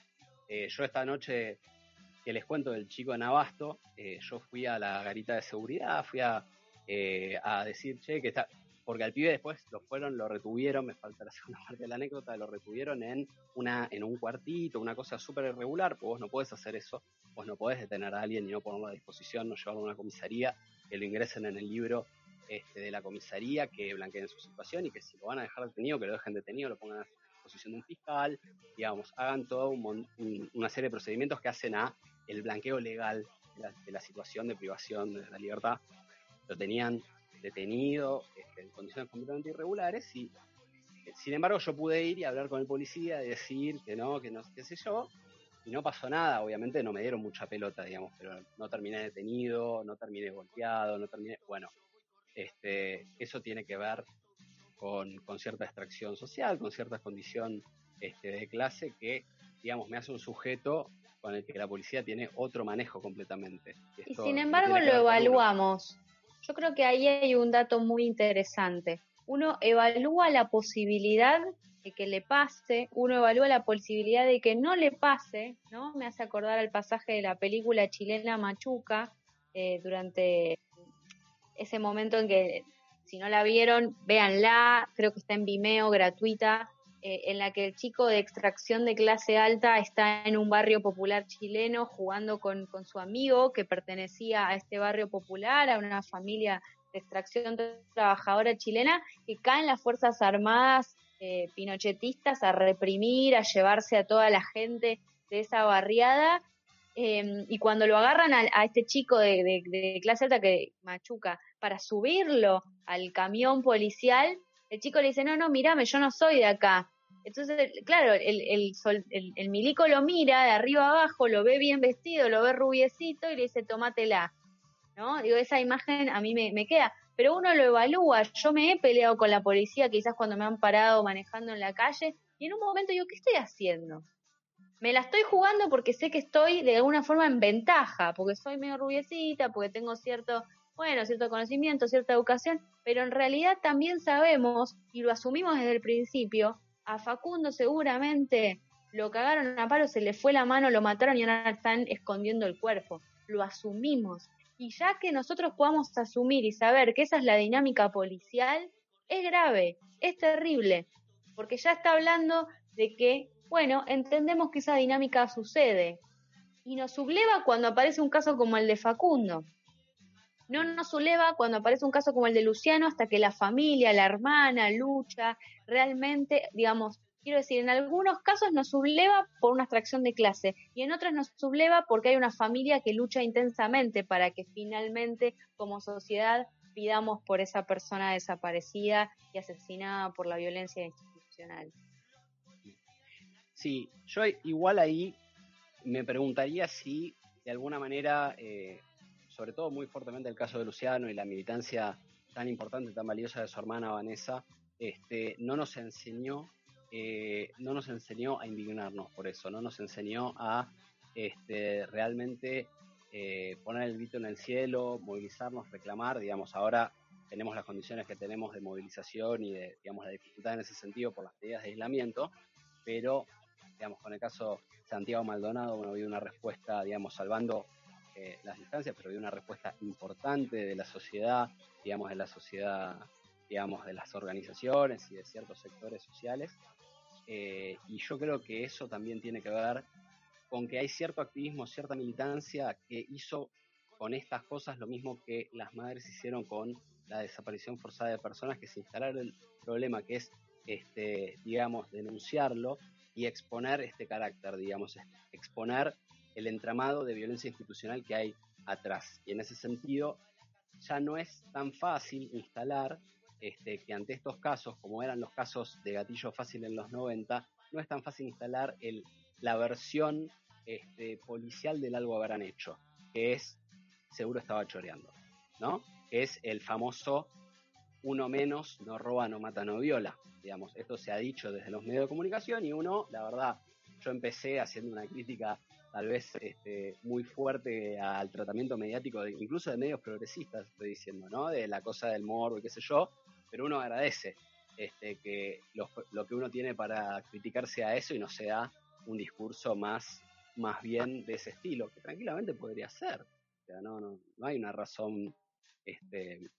eh, yo esta noche que les cuento del chico de Nabasto, eh, yo fui a la garita de seguridad, fui a, eh, a decir, che, que está, porque al pibe después lo fueron, lo retuvieron, me falta la <laughs> segunda parte de la anécdota, lo retuvieron en una en un cuartito, una cosa súper irregular, pues vos no podés hacer eso, vos no podés detener a alguien y no ponerlo a disposición, no llevarlo a una comisaría, que lo ingresen en el libro este, de la comisaría, que blanqueen su situación y que si lo van a dejar detenido, que lo dejen detenido, lo pongan a disposición de un fiscal, digamos, hagan toda una serie de procedimientos que hacen a el blanqueo legal de la, situación de privación de la libertad. Lo tenían detenido este, en condiciones completamente irregulares y sin embargo yo pude ir y hablar con el policía y decir que no, que no, qué sé yo, y no pasó nada, obviamente no me dieron mucha pelota, digamos, pero no terminé detenido, no terminé golpeado, no terminé, bueno, este, eso tiene que ver con, cierta extracción social, con cierta condición este, de clase que, digamos, me hace un sujeto con el que la policía tiene otro manejo completamente. y sin embargo lo evaluamos. Yo creo que ahí hay un dato muy interesante. Uno evalúa la posibilidad de que le pase, uno evalúa la posibilidad de que no le pase, ¿no? Me hace acordar al pasaje de la película chilena Machuca, eh, durante ese momento en que, si no la vieron, véanla, creo que está en Vimeo, gratuita, eh, en la que el chico de extracción de clase alta está en un barrio popular chileno jugando con, su amigo que pertenecía a este barrio popular, a una familia de extracción trabajadora chilena, que caen las Fuerzas Armadas eh, pinochetistas a reprimir, a llevarse a toda la gente de esa barriada. Em, y cuando lo agarran a, este chico de, de, clase alta que machuca para subirlo al camión policial, el chico le dice, no, no, mírame, yo no soy de acá. Entonces, claro, el, el, el, milico lo mira de arriba abajo, lo ve bien vestido, lo ve rubiecito y le dice, tómatela. ¿No? Digo, esa imagen a mí me, me queda. Pero uno lo evalúa. Yo me he peleado con la policía, quizás cuando me han parado manejando en la calle, y en un momento digo, ¿qué estoy haciendo? Me la estoy jugando porque sé que estoy de alguna forma en ventaja, porque soy medio rubiecita, porque tengo cierto bueno, cierto conocimiento, cierta educación, pero en realidad también sabemos, y lo asumimos desde el principio, a Facundo seguramente lo cagaron a palo, se le fue la mano, lo mataron y ahora están escondiendo el cuerpo. Lo asumimos. Y ya que nosotros podamos asumir y saber que esa es la dinámica policial, es grave, es terrible, porque ya está hablando de que, bueno, entendemos que esa dinámica sucede y nos subleva cuando aparece un caso como el de Facundo no nos subleva cuando aparece un caso como el de Luciano hasta que la familia, la hermana, lucha, realmente, digamos, quiero decir, en algunos casos nos subleva por una extracción de clase y en otros nos subleva porque hay una familia que lucha intensamente para que finalmente como sociedad pidamos por esa persona desaparecida y asesinada por la violencia institucional. Sí, yo igual ahí me preguntaría si de alguna manera eh, sobre todo muy fuertemente el caso de Luciano y la militancia tan importante, tan valiosa de su hermana Vanessa, este, no nos enseñó, eh, no nos enseñó a indignarnos por eso, no nos enseñó a este, realmente eh, poner el grito en el cielo, movilizarnos, reclamar, digamos, ahora tenemos las condiciones que tenemos de movilización y de, digamos, la dificultad en ese sentido por las medidas de aislamiento, pero, digamos, con el caso Santiago Maldonado, bueno, había una respuesta, digamos, salvando eh, las distancias, pero había una respuesta importante de la sociedad, digamos, de la sociedad, digamos, de las organizaciones y de ciertos sectores sociales. Eh, y yo creo que eso también tiene que ver con que hay cierto activismo, cierta militancia que hizo con estas cosas lo mismo que las madres hicieron con la desaparición forzada de personas, que se instalaron el problema que es, este, digamos, denunciarlo y exponer este carácter, digamos, exponer el entramado de violencia institucional que hay atrás. Y en ese sentido, ya no es tan fácil instalar este, que ante estos casos, como eran los casos de gatillo fácil en los 90, no es tan fácil instalar el, la versión este, policial del algo habrán hecho, que es seguro estaba choreando, ¿no? es el famoso uno menos, no roba, no mata, no viola. Digamos, esto se ha dicho desde los medios de comunicación y uno, la verdad, yo empecé haciendo una crítica tal vez este, muy fuerte al tratamiento mediático, incluso de medios progresistas, estoy diciendo, ¿no? De la cosa del morbo y qué sé yo, pero uno agradece este, que lo, que uno tiene para criticarse a eso y no sea un discurso más, más bien de ese estilo, que tranquilamente podría ser. O sea, no, no, no hay una razón este,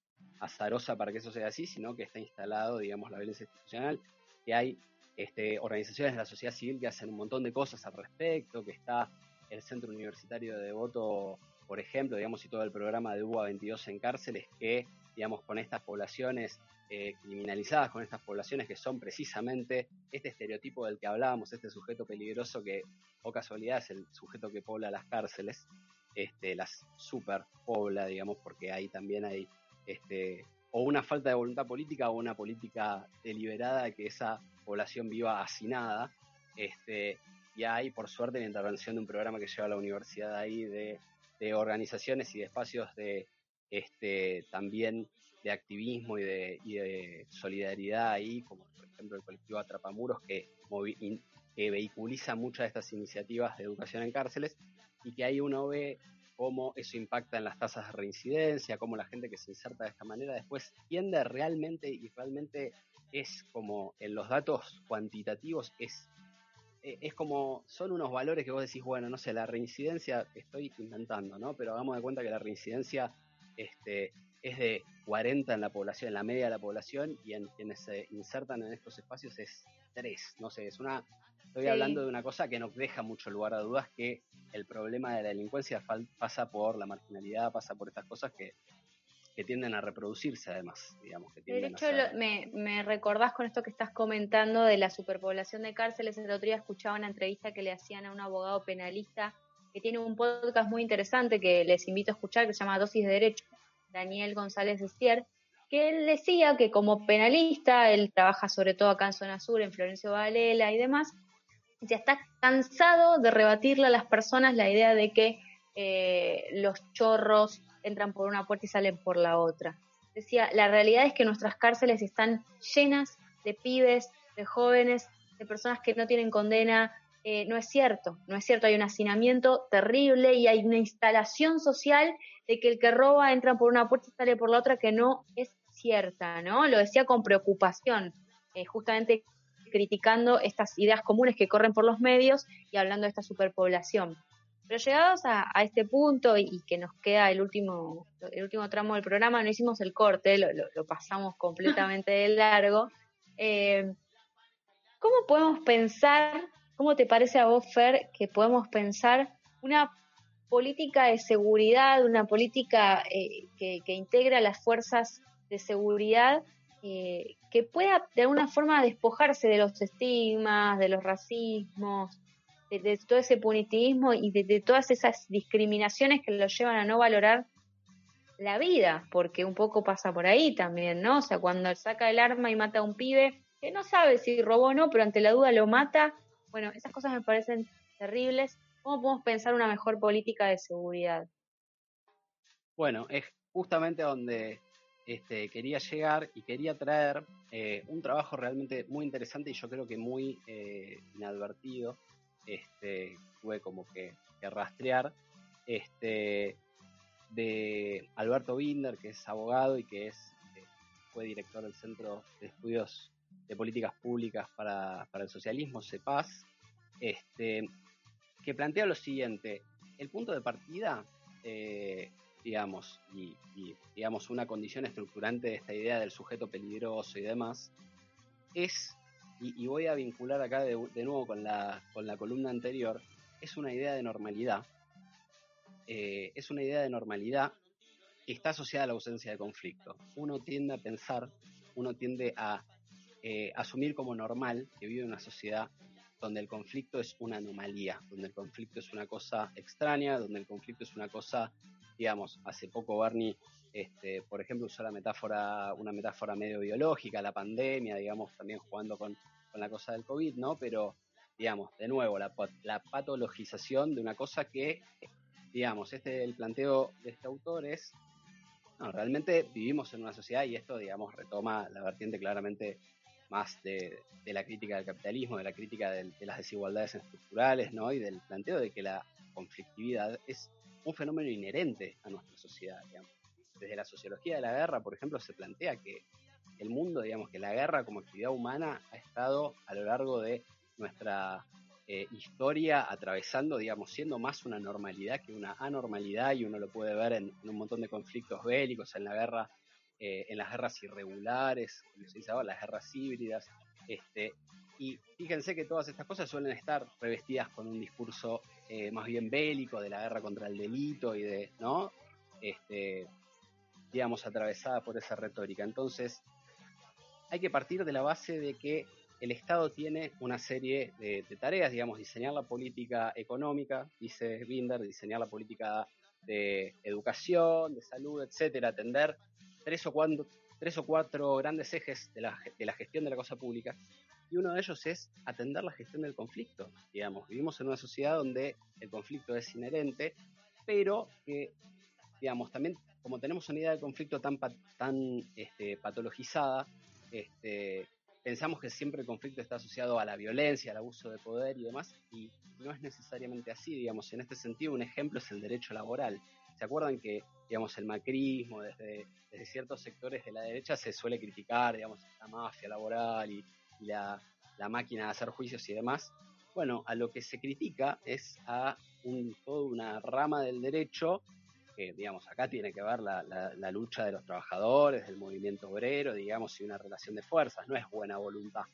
azarosa para que eso sea así, sino que está instalado, digamos, la violencia institucional, que hay este, organizaciones de la sociedad civil que hacen un montón de cosas al respecto, que está el Centro Universitario de Devoto, por ejemplo, digamos, y todo el programa de UBA 22 en cárceles, que, digamos, con estas poblaciones eh, criminalizadas, con estas poblaciones que son precisamente este estereotipo del que hablábamos, este sujeto peligroso que, o casualidad, es el sujeto que pobla las cárceles, este, las super pobla, digamos, porque ahí también hay este, o una falta de voluntad política o una política deliberada de que esa población viva hacinada. Este, y hay, por suerte, la intervención de un programa que lleva la universidad ahí de, organizaciones y de espacios de este, también de activismo y de, y solidaridad ahí, como por ejemplo el colectivo Atrapamuros, que, que vehiculiza muchas de estas iniciativas de educación en cárceles, y que ahí uno ve cómo eso impacta en las tasas de reincidencia, cómo la gente que se inserta de esta manera después tiende realmente y realmente es como en los datos cuantitativos es e, es como, son unos valores que vos decís, bueno, no sé, la reincidencia, estoy inventando, ¿no? Pero hagamos de cuenta que la reincidencia este, es de 40 en la población, en la media de la población, y en quienes se insertan en estos espacios es 3, no sé, es una, estoy hablando de una cosa que no deja mucho lugar a dudas, que el problema de la delincuencia pasa por la marginalidad, pasa por estas cosas que, tienden a reproducirse además, digamos. Que de hecho, me, me, recordás con esto que estás comentando de la superpoblación de cárceles. El otro día escuchaba una entrevista que le hacían a un abogado penalista que tiene un podcast muy interesante que les invito a escuchar, que se llama Dosis de Derecho, Daniel González Estier, que él decía que como penalista, él trabaja sobre todo acá en Zona Sur, en Florencio Valela y demás, ya está cansado de rebatirle a las personas la idea de que eh, los chorros entran por una puerta y salen por la otra. Decía, la realidad es que nuestras cárceles están llenas de pibes, de jóvenes, de personas que no tienen condena. Eh, no es cierto, no es cierto. Hay un hacinamiento terrible y hay una instalación social de que el que roba entra por una puerta y sale por la otra que no es cierta, ¿no? Lo decía con preocupación. Eh, justamente criticando estas ideas comunes que corren por los medios y hablando de esta superpoblación. Pero llegados a, este punto y, que nos queda el último, el último tramo del programa, no hicimos el corte, lo, pasamos completamente de largo. Eh, ¿Cómo podemos pensar, cómo te parece a vos, Fer, que podemos pensar una política de seguridad, una política eh, que, que integra las fuerzas de seguridad eh, que pueda de alguna forma despojarse de los estigmas, de los racismos, de, todo ese punitivismo y de, todas esas discriminaciones que lo llevan a no valorar la vida, porque un poco pasa por ahí también, ¿no? O sea, cuando saca el arma y mata a un pibe, que no sabe si robó o no, pero ante la duda lo mata, bueno, esas cosas me parecen terribles. ¿Cómo podemos pensar una mejor política de seguridad? Bueno, es justamente donde este, quería llegar y quería traer eh, un trabajo realmente muy interesante y yo creo que muy eh, inadvertido. Este, tuve como que, rastrear este, de Alberto Binder, que es abogado y que es eh, fue director del Centro de Estudios de Políticas Públicas para, el Socialismo, CEPAS, este, que plantea lo siguiente, el punto de partida digamos, y, digamos, una condición estructurante de esta idea del sujeto peligroso y demás, es, y, voy a vincular acá de, nuevo con la, con la columna anterior, es una idea de normalidad. Eh, es una idea de normalidad que está asociada a la ausencia de conflicto. Uno tiende a pensar, uno tiende a eh, asumir como normal que vive una sociedad donde el conflicto es una anomalía, donde el conflicto es una cosa extraña, donde el conflicto es una cosa digamos, hace poco Barney, este, por ejemplo, usó la metáfora, una metáfora medio biológica, la pandemia, digamos, también jugando con, la cosa del COVID, ¿no? Pero, digamos, de nuevo, la, patologización de una cosa que, digamos, este el planteo de este autor es, no, realmente vivimos en una sociedad y esto, digamos, retoma la vertiente claramente más de, la crítica del capitalismo, de la crítica de las desigualdades estructurales, ¿no? Y del planteo de que la conflictividad es un fenómeno inherente a nuestra sociedad. Desde la sociología de la guerra, por ejemplo, se plantea que el mundo, digamos, que la guerra como actividad humana ha estado a lo largo de nuestra eh, historia atravesando, digamos, siendo más una normalidad que una anormalidad y uno lo puede ver en, un montón de conflictos bélicos, en la guerra, eh, en las guerras irregulares, como se dice ahora, las guerras híbridas, este, y fíjense que todas estas cosas suelen estar revestidas con un discurso eh, más bien bélico, de la guerra contra el delito y de, ¿no? Este, digamos, atravesada por esa retórica. Entonces, hay que partir de la base de que el Estado tiene una serie de, tareas, digamos, diseñar la política económica, dice Binder, diseñar la política de educación, de salud, etcétera, atender tres o cuatro, tres o cuatro grandes ejes de la, de la gestión de la cosa pública y uno de ellos es atender la gestión del conflicto. Digamos, vivimos en una sociedad donde el conflicto es inherente, pero que, digamos, también como tenemos una idea del conflicto tan, tan este, patologizada, este, pensamos que siempre el conflicto está asociado a la violencia, al abuso de poder y demás, y no es necesariamente así, digamos, en este sentido un ejemplo es el derecho laboral. ¿Se acuerdan que, digamos, el macrismo desde, desde ciertos sectores de la derecha se suele criticar, digamos, la mafia laboral y la, máquina de hacer juicios y demás. Bueno, a lo que se critica es a un, toda una rama del derecho que, digamos, acá tiene que ver la, la, lucha de los trabajadores, del movimiento obrero, digamos, y una relación de fuerzas, no es buena voluntad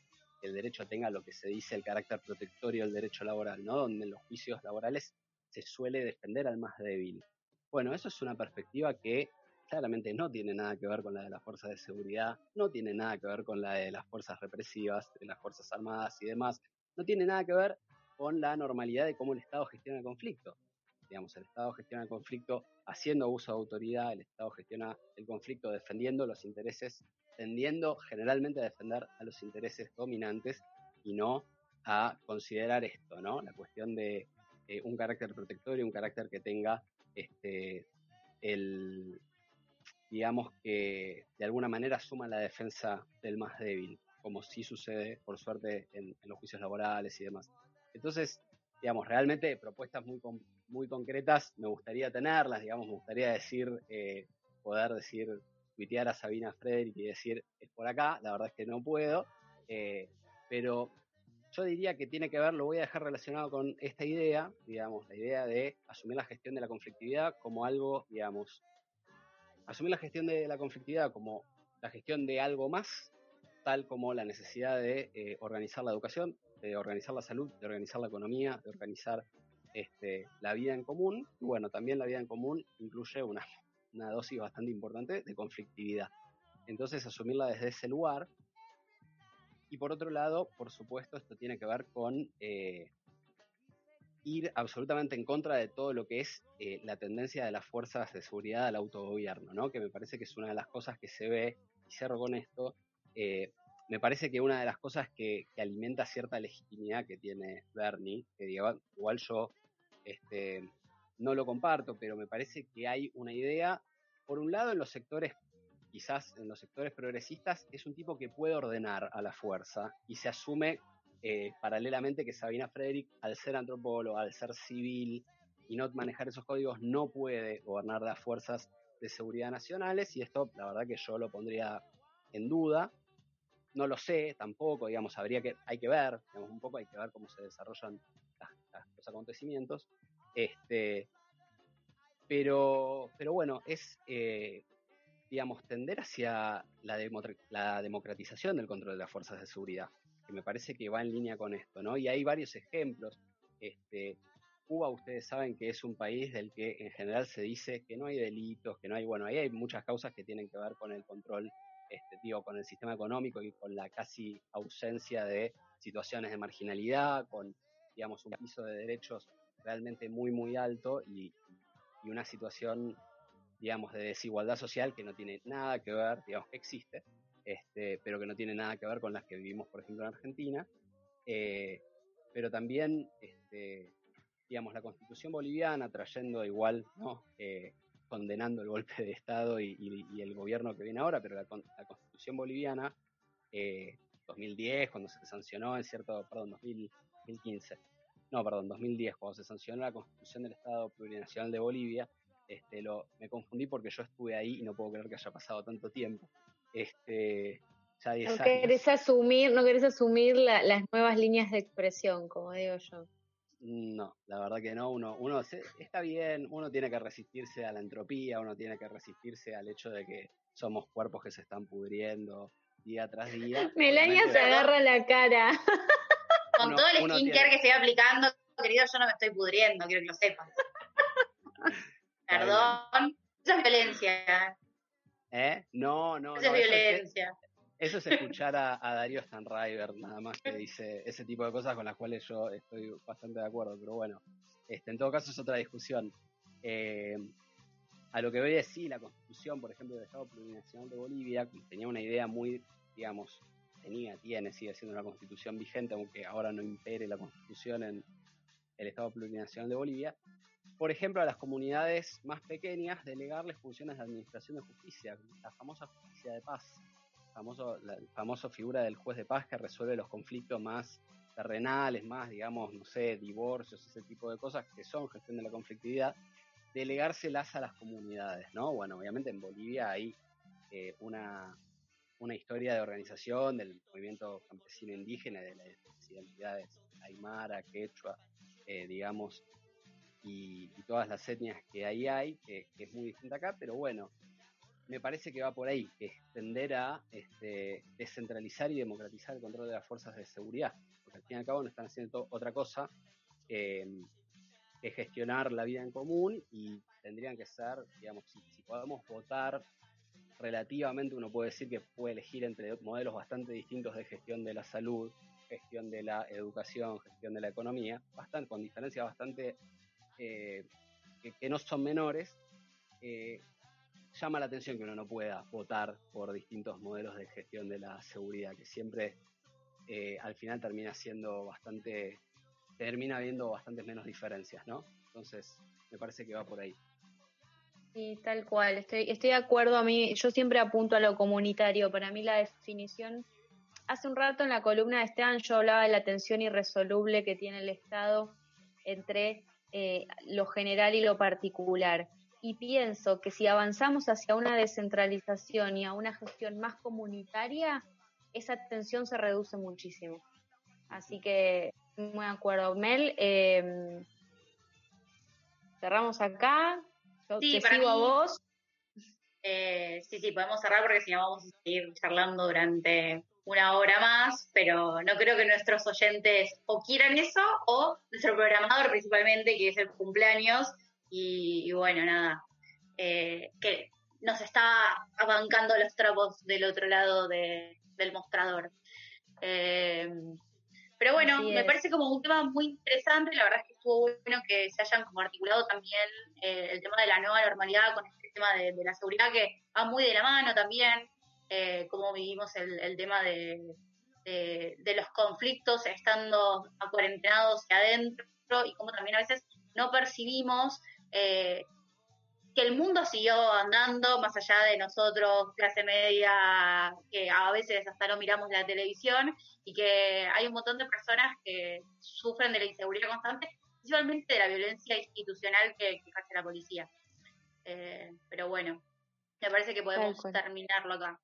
que el derecho tenga lo que se dice el carácter protectorio del derecho laboral, ¿no? Donde en los juicios laborales se suele defender al más débil. Bueno, eso es una perspectiva que claramente no tiene nada que ver con la de las fuerzas de seguridad, no tiene nada que ver con la de las fuerzas represivas, de las fuerzas armadas y demás, no tiene nada que ver con la normalidad de cómo el Estado gestiona el conflicto. Digamos, el Estado gestiona el conflicto haciendo uso de autoridad, el Estado gestiona el conflicto defendiendo los intereses, tendiendo generalmente a defender a los intereses dominantes y no a considerar esto, ¿no? La cuestión de eh, un carácter protector y un carácter que tenga este, el, digamos que de alguna manera suma la defensa del más débil, como sí sucede, por suerte, en, los juicios laborales y demás. Entonces, digamos, realmente propuestas muy, muy concretas me gustaría tenerlas, digamos, me gustaría decir, eh, poder decir, tuitear a Sabina Frederick y decir, es por acá, la verdad es que no puedo, eh, pero yo diría que tiene que ver, lo voy a dejar relacionado con esta idea, digamos, la idea de asumir la gestión de la conflictividad como algo, digamos, asumir la gestión de la conflictividad como la gestión de algo más, tal como la necesidad de eh, organizar la educación, de organizar la salud, de organizar la economía, de organizar este, la vida en común. Y bueno, también la vida en común incluye una, dosis bastante importante de conflictividad. Entonces, asumirla desde ese lugar. Y por otro lado, por supuesto, esto tiene que ver con eh, ir absolutamente en contra de todo lo que es eh, la tendencia de las fuerzas de seguridad al autogobierno, ¿no? Que me parece que es una de las cosas que se ve, y cierro con esto, eh, me parece que una de las cosas que, alimenta cierta legitimidad que tiene Bernie, que igual, yo este, no lo comparto, pero me parece que hay una idea por un lado, en los sectores, quizás en los sectores progresistas, es un tipo que puede ordenar a la fuerza y se asume eh, paralelamente que Sabina Frederick, al ser antropólogo, al ser civil y no manejar esos códigos, no puede gobernar las fuerzas de seguridad nacionales y esto la verdad que yo lo pondría en duda. No lo sé tampoco, digamos, habría que, hay que ver, digamos, un poco hay que ver cómo se desarrollan los acontecimientos. Este, pero, pero bueno, es, eh, digamos, tender hacia la democratización del control de las fuerzas de seguridad, que me parece que va en línea con esto, ¿no? Y hay varios ejemplos. Este, Cuba, ustedes saben que es un país del que en general se dice que no hay delitos, que no hay, bueno, ahí hay muchas causas que tienen que ver con el control, este, digo, con el sistema económico y con la casi ausencia de situaciones de marginalidad, con, digamos, un piso de derechos realmente muy, muy alto y, y una situación, digamos, de desigualdad social que no tiene nada que ver, digamos, que existe, este, pero que no tiene nada que ver con las que vivimos, por ejemplo, en Argentina. Eh, pero también este, digamos, la constitución boliviana trayendo igual, ¿no? Eh, condenando el golpe de Estado y, el gobierno que viene ahora, pero la, constitución boliviana, 2010, eh, cuando se sancionó en cierto, perdón, 2015, no, perdón, 2010, cuando se sancionó la constitución del Estado Plurinacional de Bolivia, este, lo, me confundí porque yo estuve ahí y no puedo creer que haya pasado tanto tiempo. Este, ya no querés asumir, no querés asumir las nuevas líneas de expresión, como digo yo. No, la verdad que no. Uno, uno está bien, uno tiene que resistirse a la entropía, uno tiene que resistirse al hecho de que somos cuerpos que se están pudriendo día tras día. <laughs> Melania se agarra la cara. Con todo el skincare que estoy aplicando, querido, yo no me estoy pudriendo, quiero que lo sepas. <laughs> Perdón, eso es violencia. ¿Eh? No, no. Eso es violencia. Eso es escuchar a, Darío Stanriver, nada más que dice ese tipo de cosas con las cuales yo estoy bastante de acuerdo, pero bueno, este, en todo caso es otra discusión. Eh, a lo que voy a decir, la constitución, por ejemplo, del Estado Plurinacional de Bolivia, tenía una idea muy, digamos, tenía, tiene, sigue siendo una constitución vigente, aunque ahora no impere la constitución en el Estado Plurinacional de Bolivia. Por ejemplo, a las comunidades más pequeñas, delegarles funciones de administración de justicia, la famosa justicia de paz famoso, la famosa figura del juez de paz que resuelve los conflictos más terrenales, más, digamos, no sé, divorcios, ese tipo de cosas que son gestión de la conflictividad, delegárselas a las comunidades, ¿no? Bueno, obviamente en Bolivia hay eh, una, una historia de organización del movimiento campesino indígena, de las identidades aymara, quechua, eh, digamos, y, todas las etnias que ahí hay, que, es muy distinta acá, pero bueno, me parece que va por ahí, que es tender a este, descentralizar y democratizar el control de las fuerzas de seguridad, porque al fin y al cabo no están haciendo otra cosa em, que gestionar la vida en común y tendrían que ser, digamos, si, podemos votar relativamente, uno puede decir que puede elegir entre modelos bastante distintos de gestión de la salud, gestión de la educación, gestión de la economía, bastante, con diferencias bastante eh, que, no son menores, eh, llama la atención que uno no pueda votar por distintos modelos de gestión de la seguridad, que siempre eh, al final termina siendo bastante, termina habiendo bastantes menos diferencias, ¿no? Entonces, me parece que va por ahí. Sí, tal cual, estoy, estoy de acuerdo a mí, yo siempre apunto a lo comunitario, para mí la definición, hace un rato en la columna de Esteban yo hablaba de la tensión irresoluble que tiene el Estado entre eh, lo general y lo particular y pienso que si avanzamos hacia una descentralización y a una gestión más comunitaria, esa tensión se reduce muchísimo. Así que, muy de acuerdo. Mel, eh, cerramos acá. Yo te sigo a vos. Eh, sí, sí, podemos cerrar porque si no vamos a seguir charlando durante una hora más, pero no creo que nuestros oyentes o quieran eso o nuestro programador principalmente, que es el cumpleaños, y, bueno, nada, eh, que nos está abancando los trapos del otro lado del mostrador. Eh, pero bueno, me parece como un tema muy interesante, la verdad es que estuvo bueno que se hayan como articulado también eh, el tema de la nueva normalidad con este tema de, la seguridad que va muy de la mano también, cómo vivimos el, tema de, de, los conflictos estando acuarentenados y adentro y cómo también a veces no percibimos eh, que el mundo siguió andando más allá de nosotros, clase media, que a veces hasta no miramos la televisión y que hay un montón de personas que sufren de la inseguridad constante, principalmente de la violencia institucional que, que ejerce la policía. Eh, pero bueno, me parece que podemos terminarlo acá.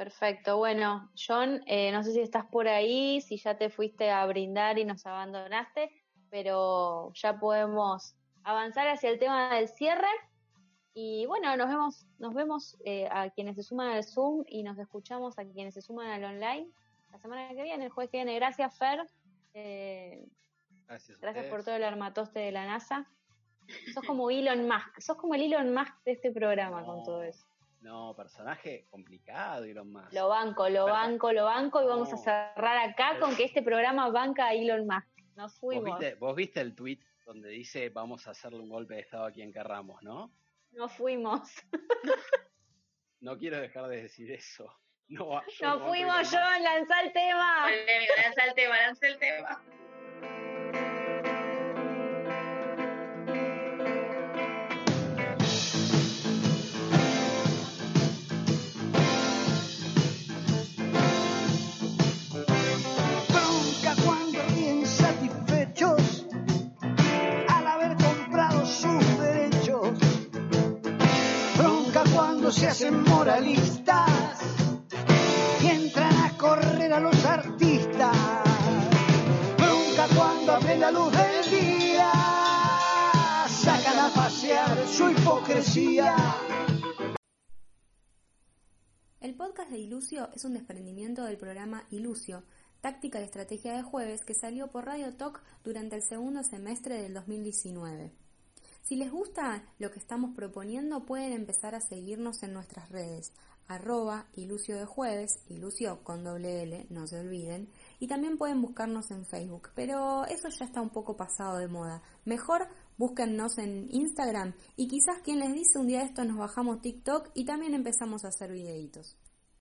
Perfecto. Bueno, John, eh, no sé si estás por ahí, si ya te fuiste a brindar y nos abandonaste, pero ya podemos avanzar hacia el tema del cierre. Y bueno, nos vemos, nos vemos eh, a quienes se suman al Zoom y nos escuchamos a quienes se suman al online la semana que viene, el jueves que viene. Gracias, Fer. Eh, gracias. Gracias por todo el armatoste de la NASA. Sos como Elon Musk, sos como el Elon Musk de este programa con todo eso. No, personaje complicado Elon Musk. Lo banco, lo banco, lo banco y vamos a cerrar acá con que este programa banca a Elon Musk. Nos fuimos. ¿Vos viste, vos viste el tweet donde dice vamos a hacerle un golpe de estado a quien querramos, ¿no? Nos fuimos. <laughs> no quiero dejar de decir eso. No, Nos fuimos, yo, lanza el tema. Lanza el tema, lanza el tema. Se hacen moralistas y entran a correr a los artistas. Nunca cuando abre la luz del día sacan a pasear su hipocresía. El podcast de Ilucio es un desprendimiento del programa Ilucio, táctica y estrategia de jueves que salió por Radio Talk durante el segundo semestre del 2019. Si les gusta lo que estamos proponiendo, pueden empezar a seguirnos en nuestras redes, arroba ilucio de jueves, ilucio con doble L, no se olviden, y también pueden buscarnos en Facebook, pero eso ya está un poco pasado de moda. Mejor búsquennos en Instagram y quizás quien les dice un día esto nos bajamos TikTok y también empezamos a hacer videitos.